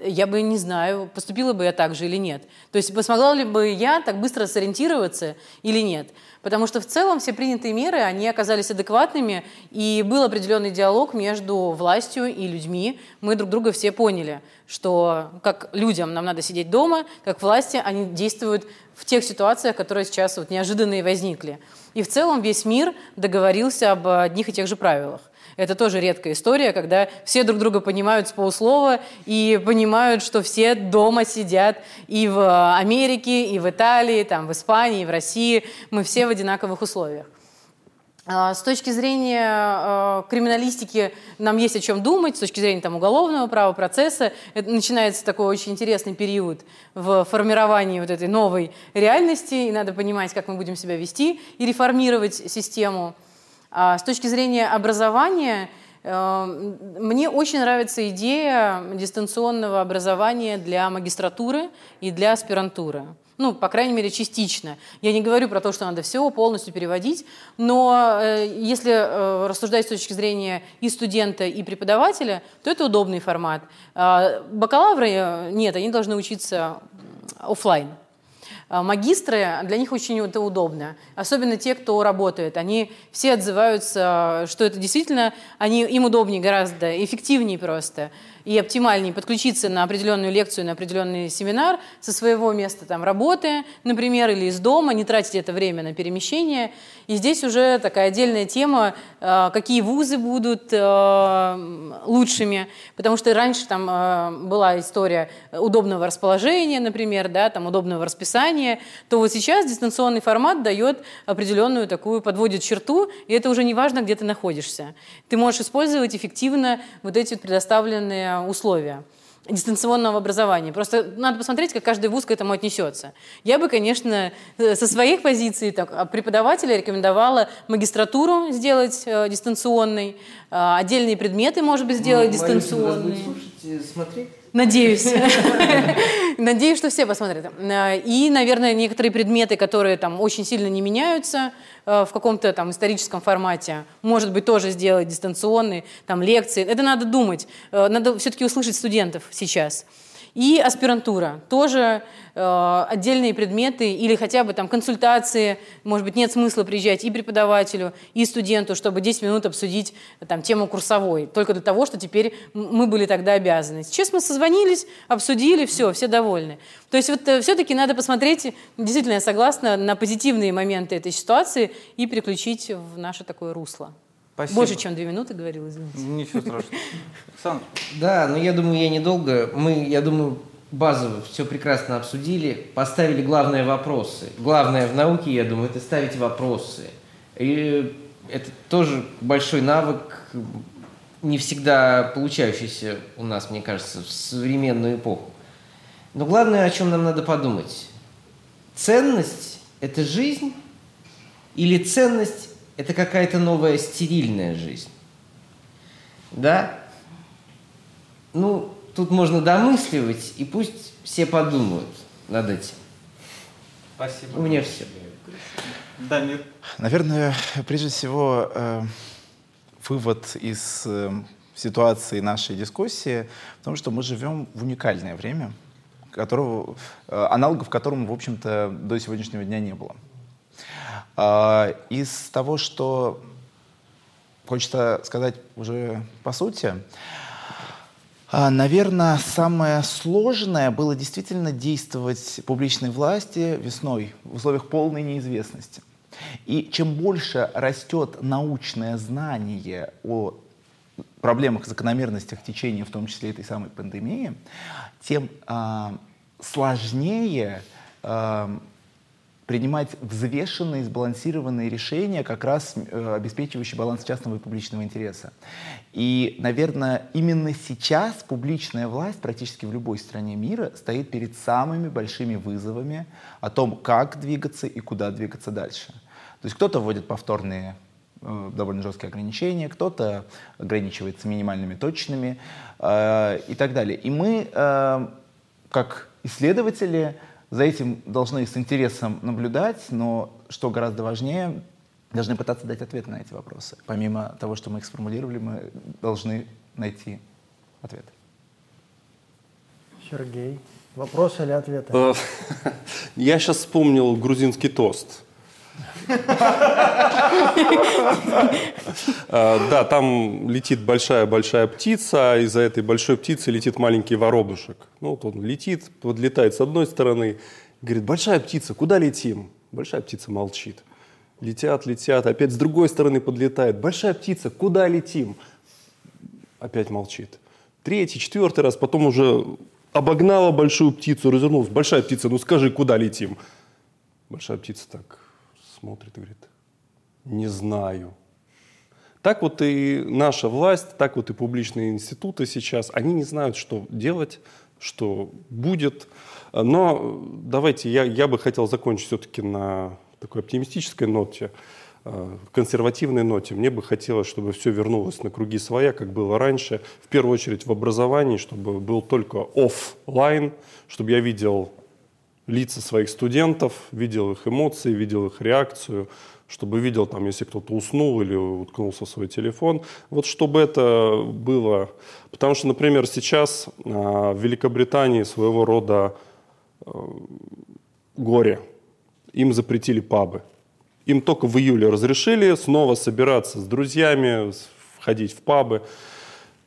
я бы не знаю, поступила бы я так же или нет. То есть смогла ли бы я так быстро сориентироваться или нет. Потому что в целом все принятые меры, они оказались адекватными, и был определенный диалог между властью и людьми. Мы друг друга все поняли, что как людям нам надо сидеть дома, как власти они действуют в тех ситуациях, которые сейчас вот неожиданные возникли. И в целом весь мир договорился об одних и тех же правилах. Это тоже редкая история, когда все друг друга понимают с полуслова и понимают, что все дома сидят и в Америке, и в Италии, там, в Испании, и в России. Мы все в одинаковых условиях. А, с точки зрения э, криминалистики нам есть о чем думать, с точки зрения там, уголовного права, процесса. Это начинается такой очень интересный период в формировании вот этой новой реальности, и надо понимать, как мы будем себя вести и реформировать систему. А с точки зрения образования, э, мне очень нравится идея дистанционного образования для магистратуры и для аспирантуры. Ну, по крайней мере, частично. Я не говорю про то, что надо все полностью переводить, но э, если э, рассуждать с точки зрения и студента, и преподавателя, то это удобный формат. Э, бакалавры нет, они должны учиться офлайн. А, магистры, для них очень это удобно. Особенно те, кто работает. Они все отзываются, что это действительно, они, им удобнее гораздо, эффективнее просто и оптимальнее подключиться на определенную лекцию, на определенный семинар со своего места там, работы, например, или из дома, не тратить это время на перемещение. И здесь уже такая отдельная тема, э, какие вузы будут э, лучшими, потому что раньше там э, была история удобного расположения, например, да, там удобного расписания, то вот сейчас дистанционный формат дает определенную такую, подводит черту, и это уже не важно, где ты находишься. Ты можешь использовать эффективно вот эти предоставленные условия дистанционного образования. Просто надо посмотреть, как каждый вуз к этому отнесется. Я бы, конечно, э, со своих позиций так, а преподавателя рекомендовала магистратуру сделать э, дистанционной, э, отдельные предметы, может быть, сделать ну, дистанционные. Слушать, смотреть. Надеюсь. Надеюсь, что все посмотрят. И, наверное, некоторые предметы, которые там очень сильно не меняются э, в каком-то там историческом формате, может быть, тоже сделать дистанционные там лекции. Это надо думать. Э, надо все-таки услышать студентов сейчас. И аспирантура. Тоже э, отдельные предметы или хотя бы там консультации. Может быть, нет смысла приезжать и преподавателю, и студенту, чтобы 10 минут обсудить там, тему курсовой. Только для того, что теперь мы были тогда обязаны. Сейчас мы созвонились, обсудили, все, все довольны. То есть вот э, все-таки надо посмотреть, действительно, я согласна, на позитивные моменты этой ситуации и переключить в наше такое русло. Спасибо. Больше, чем две минуты говорил, извините. Ничего страшного. Александр. Да, но я думаю, я недолго. Мы, я думаю, базово все прекрасно обсудили, поставили главные вопросы. Главное в науке, я думаю, это ставить вопросы. И это тоже большой навык, не всегда получающийся у нас, мне кажется, в современную эпоху. Но главное, о чем нам надо подумать. Ценность – это жизнь или ценность это какая-то новая стерильная жизнь. Да? Ну, тут можно домысливать, и пусть все подумают над этим. Спасибо. У меня все. Дамир. Наверное, прежде всего, э, вывод из э, ситуации нашей дискуссии в том, что мы живем в уникальное время, которого, э, аналогов которому, в общем-то, до сегодняшнего дня не было. А, из того, что хочется сказать уже по сути, а, Наверное, самое сложное было действительно действовать публичной власти весной в условиях полной неизвестности. И чем больше растет научное знание о проблемах, закономерностях течения, в том числе этой самой пандемии, тем э, сложнее э, принимать взвешенные, сбалансированные решения, как раз э, обеспечивающие баланс частного и публичного интереса. И, наверное, именно сейчас публичная власть практически в любой стране мира стоит перед самыми большими вызовами о том, как двигаться и куда двигаться дальше. То есть кто-то вводит повторные э, довольно жесткие ограничения, кто-то ограничивается минимальными точными э, и так далее. И мы, э, как исследователи, за этим должны с интересом наблюдать, но что гораздо важнее, должны пытаться дать ответ на эти вопросы. Помимо того, что мы их сформулировали, мы должны найти ответ. Сергей, вопрос или ответ? Э, Я сейчас вспомнил грузинский тост. Э, Да, там летит большая-большая птица, а из-за этой большой птицы летит маленький воробушек. Ну, вот он летит, подлетает с одной стороны, говорит, большая птица, куда летим? Большая птица молчит. Летят, летят, опять с другой стороны подлетает. Большая птица, куда летим? Опять молчит. Третий, четвертый раз, потом уже обогнала большую птицу, развернулась. Большая птица, ну скажи, куда летим? Большая птица так смотрит и говорит, не знаю. Так вот и наша власть, так вот и публичные институты сейчас, они не знают, что делать, что будет. Но давайте, я, я бы хотел закончить все-таки на такой оптимистической ноте, э, консервативной ноте. Мне бы хотелось, чтобы все вернулось на круги своя, как было раньше. В первую очередь в образовании, чтобы был только офлайн, чтобы я видел лица своих студентов, видел их эмоции, видел их реакцию, чтобы видел, там, если кто-то уснул или уткнулся в свой телефон. Вот чтобы это было. Потому что, например, сейчас а, в Великобритании своего рода э, горе. Им запретили пабы. Им только в июле разрешили снова собираться с друзьями, входить в пабы.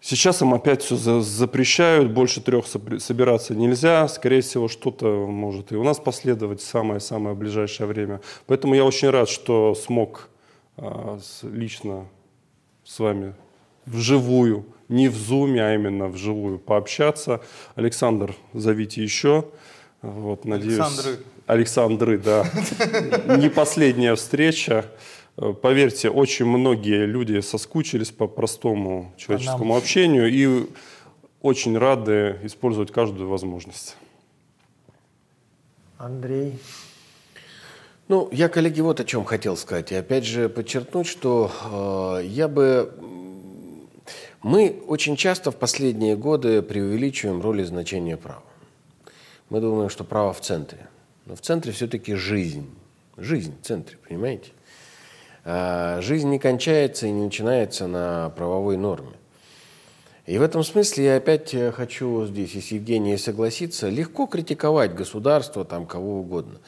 Сейчас им опять все за- запрещают, больше трех собираться нельзя. Скорее всего, что-то может и у нас последовать в самое-самое ближайшее время. Поэтому я очень рад, что смог а, лично с вами вживую, не в зуме, а именно вживую пообщаться. Александр, зовите еще. Вот, надеюсь, Александры. Александры, да. Не последняя встреча. Э, Поверьте, очень многие люди соскучились по простому человеческому общению и очень рады использовать каждую возможность. Андрей, Ну, я, коллеги, вот о чем хотел сказать. И опять же подчеркнуть, что э, я бы... Мы очень часто в последние годы преувеличиваем роль и значение права. Мы думаем, что право в центре. Но в центре все-таки жизнь. Жизнь в центре, понимаете? А жизнь не кончается и не начинается на правовой норме. И в этом смысле я опять э, хочу здесь и с Евгенией согласиться, легко критиковать государство, там кого угодно.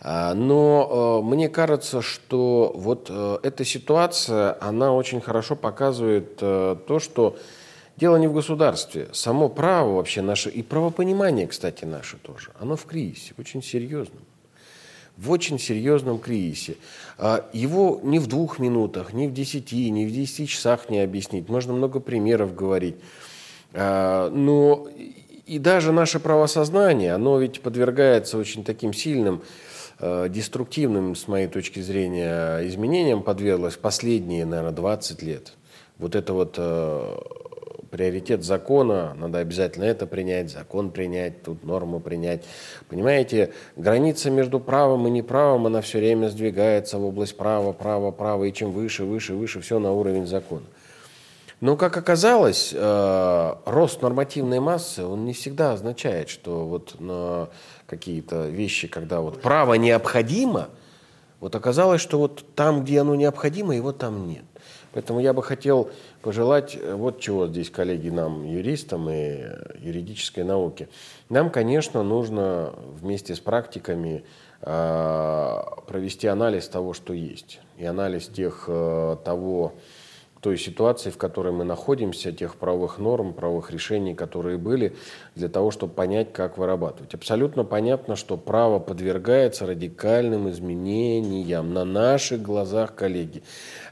А, Но э, мне кажется, что вот э, эта ситуация, она очень хорошо показывает э, то, что дело не в государстве. Само право вообще наше, и правопонимание, кстати, наше тоже, оно в кризисе, очень серьезном в очень серьезном кризисе. А, Его ни в двух минутах, ни в десяти, ни в десяти часах не объяснить. Можно много примеров говорить. А, Но и- даже наше правосознание, оно ведь подвергается очень таким сильным, э, деструктивным, с моей точки зрения, изменениям подверглось последние, наверное, 20 лет. Вот это вот приоритет закона, надо обязательно это принять, закон принять, тут норму принять. Понимаете, граница между правом и неправом, она все время сдвигается в область права, права, права, и чем выше, выше, выше, все на уровень закона. Но, как оказалось, э, рост нормативной массы, он не всегда означает, что вот на какие-то вещи, когда вот право необходимо, вот оказалось, что вот там, где оно необходимо, его там нет. Поэтому я бы хотел пожелать э, вот чего здесь, коллеги, нам, юристам и э, юридической науке. Нам, конечно, нужно вместе с практиками э, провести анализ того, что есть. И анализ тех, того, той ситуации, в которой мы находимся, тех правовых норм, правовых решений, которые были, для того, чтобы понять, как вырабатывать. Абсолютно понятно, что право подвергается радикальным изменениям на наших глазах, коллеги.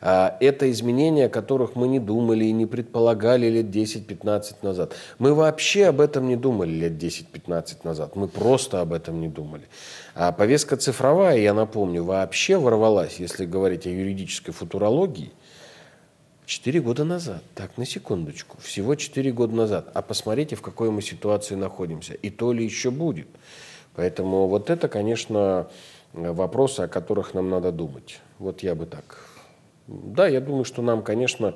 А, Это изменения, о которых мы не думали и не предполагали лет 10-15 назад. Мы вообще об этом не думали лет 10-15 назад. Мы просто об этом не думали. А повестка цифровая, я напомню, вообще ворвалась, если говорить о юридической футурологии, Четыре года назад, так, на секундочку, всего четыре года назад. А посмотрите, в какой мы ситуации находимся, и то ли еще будет. Поэтому вот это, конечно, вопросы, о которых нам надо думать. Вот я бы так. Да, я думаю, что нам, конечно,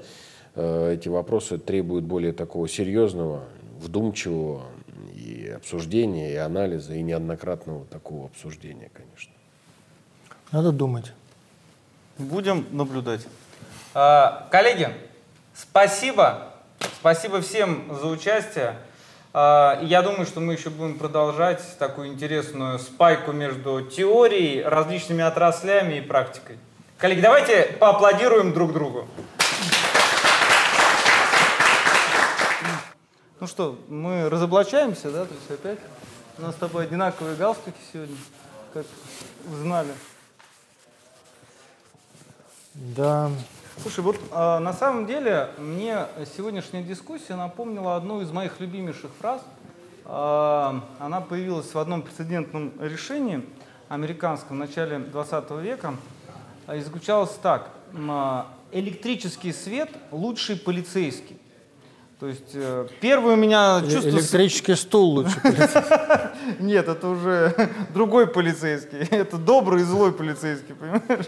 э, эти вопросы требуют более такого серьезного, вдумчивого и обсуждения, и анализа, и неоднократного такого обсуждения, конечно. Надо думать. Будем наблюдать. А, коллеги, спасибо. Спасибо всем за участие. А, я думаю, что мы еще будем продолжать такую интересную спайку между теорией, различными отраслями и практикой. Коллеги, давайте поаплодируем друг другу. Ну что, мы разоблачаемся, да, то есть опять? У нас с тобой одинаковые галстуки сегодня, как знали. Да. Слушай, вот э, на самом деле мне сегодняшняя дискуссия напомнила одну из моих любимейших фраз. Э, она появилась в одном прецедентном решении американском в начале 20 века и заключалась так. Электрический свет лучший полицейский. То есть э, первый у меня чувство... Электрический стул лучше. Нет, это уже другой полицейский. Это добрый и злой полицейский, понимаешь?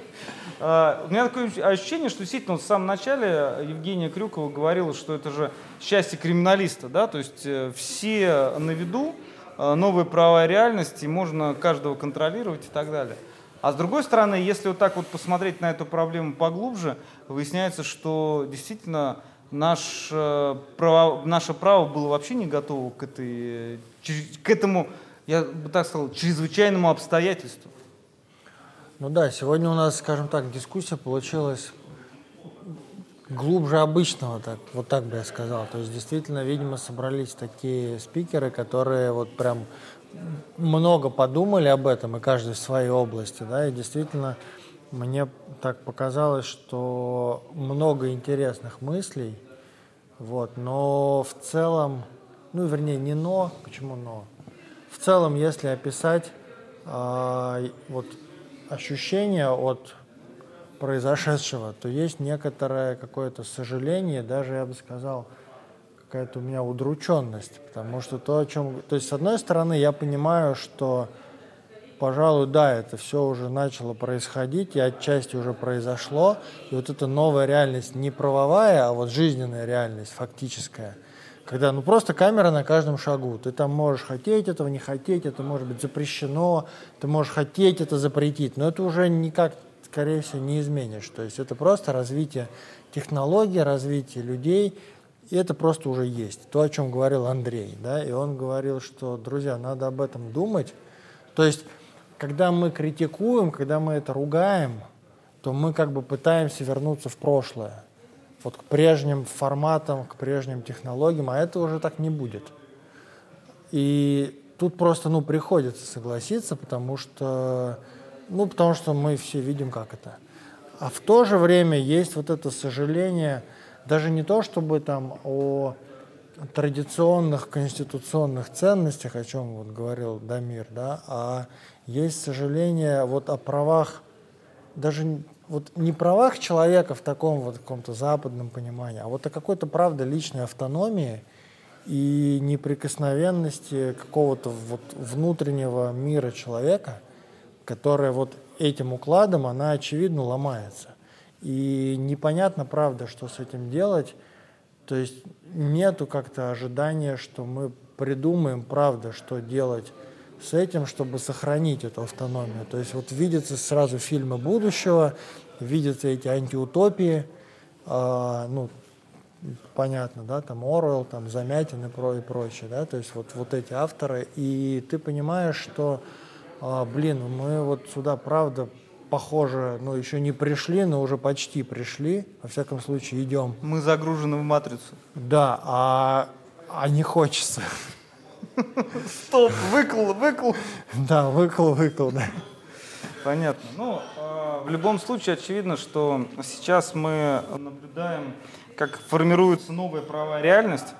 А, у меня такое ощущение, что действительно в самом начале Евгения Крюкова говорила, что это же счастье криминалиста, да, то есть э, все на виду, э, новые права реальности, можно каждого контролировать и так далее. А с другой стороны, если вот так вот посмотреть на эту проблему поглубже, выясняется, что действительно наш, э, право, наше право было вообще не готово к, этой, к этому, я бы так сказал, чрезвычайному обстоятельству. Ну да, сегодня у нас, скажем так, дискуссия получилась глубже обычного, так, вот так бы я сказал. То есть действительно, видимо, собрались такие спикеры, которые вот прям много подумали об этом, и каждый в своей области, да, и действительно мне так показалось, что много интересных мыслей, вот, но в целом, ну, вернее, не но, почему но? В целом, если описать э, вот ощущение от произошедшего, то есть некоторое какое-то сожаление, даже я бы сказал, какая-то у меня удрученность, потому что то, о чем... То есть, с одной стороны, я понимаю, что, пожалуй, да, это все уже начало происходить, и отчасти уже произошло, и вот эта новая реальность не правовая, а вот жизненная реальность, фактическая – когда ну просто камера на каждом шагу. Ты там можешь хотеть этого, не хотеть, это может быть запрещено, ты можешь хотеть это запретить, но это уже никак, скорее всего, не изменишь. То есть это просто развитие технологий, развитие людей, и это просто уже есть. То, о чем говорил Андрей. Да? И он говорил, что, друзья, надо об этом думать. То есть, когда мы критикуем, когда мы это ругаем, то мы как бы пытаемся вернуться в прошлое вот к прежним форматам, к прежним технологиям, а это уже так не будет. И тут просто, ну, приходится согласиться, потому что, ну, потому что мы все видим, как это. А в то же время есть вот это сожаление, даже не то, чтобы там о традиционных конституционных ценностях, о чем вот говорил Дамир, да, а есть сожаление вот о правах даже вот не правах человека в таком вот каком-то западном понимании, а вот о какой-то, правда, личной автономии и неприкосновенности какого-то вот внутреннего мира человека, которая вот этим укладом, она, очевидно, ломается. И непонятно, правда, что с этим делать. То есть нету как-то ожидания, что мы придумаем, правда, что делать с этим, чтобы сохранить эту автономию. То есть вот видятся сразу фильмы будущего, видятся эти антиутопии, э, ну, понятно, да, там Оруэлл, там Замятин и, про, и прочее, да, то есть вот, вот эти авторы, и ты понимаешь, что, э, блин, мы вот сюда, правда, похоже, ну, еще не пришли, но уже почти пришли, во всяком случае, идем. Мы загружены в матрицу. Да, а, а не хочется. Стоп, выкл, выкл. Да, выкл, выкл, да. Понятно. Ну, э, в любом случае очевидно, что сейчас мы наблюдаем, как формируется новая правовая реальность.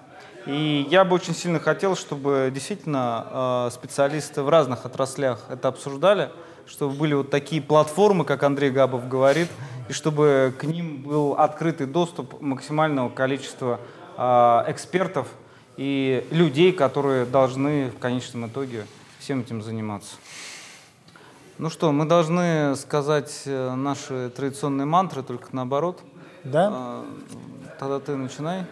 И я бы очень сильно хотел, чтобы действительно э, специалисты в разных отраслях это обсуждали, чтобы были вот такие платформы, как Андрей Габов говорит, и чтобы к ним был открытый доступ максимального количества э, экспертов, и людей, которые должны в конечном итоге всем этим заниматься. Ну что, мы должны сказать э, наши традиционные мантры, только наоборот. Да? А, Тогда ты начинай.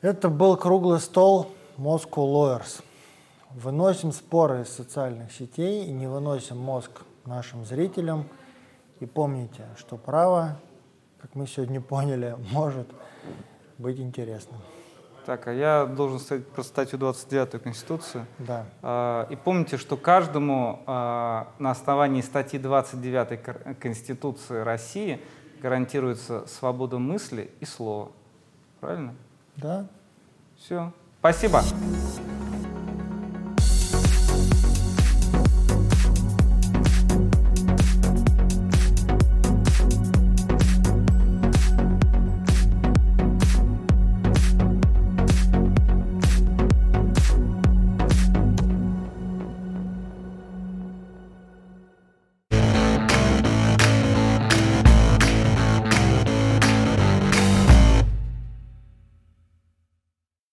Это был круглый стол Moscow Lawyers. Выносим споры из социальных сетей и не выносим мозг нашим зрителям. И помните, что право, как мы сегодня поняли, может быть интересным. Так, а я должен сказать про статью 29 Конституции. Да. А, И помните, что каждому а, на основании статьи 29 Кор- Конституции России гарантируется свобода мысли и слова. Правильно? Да? Все. Спасибо.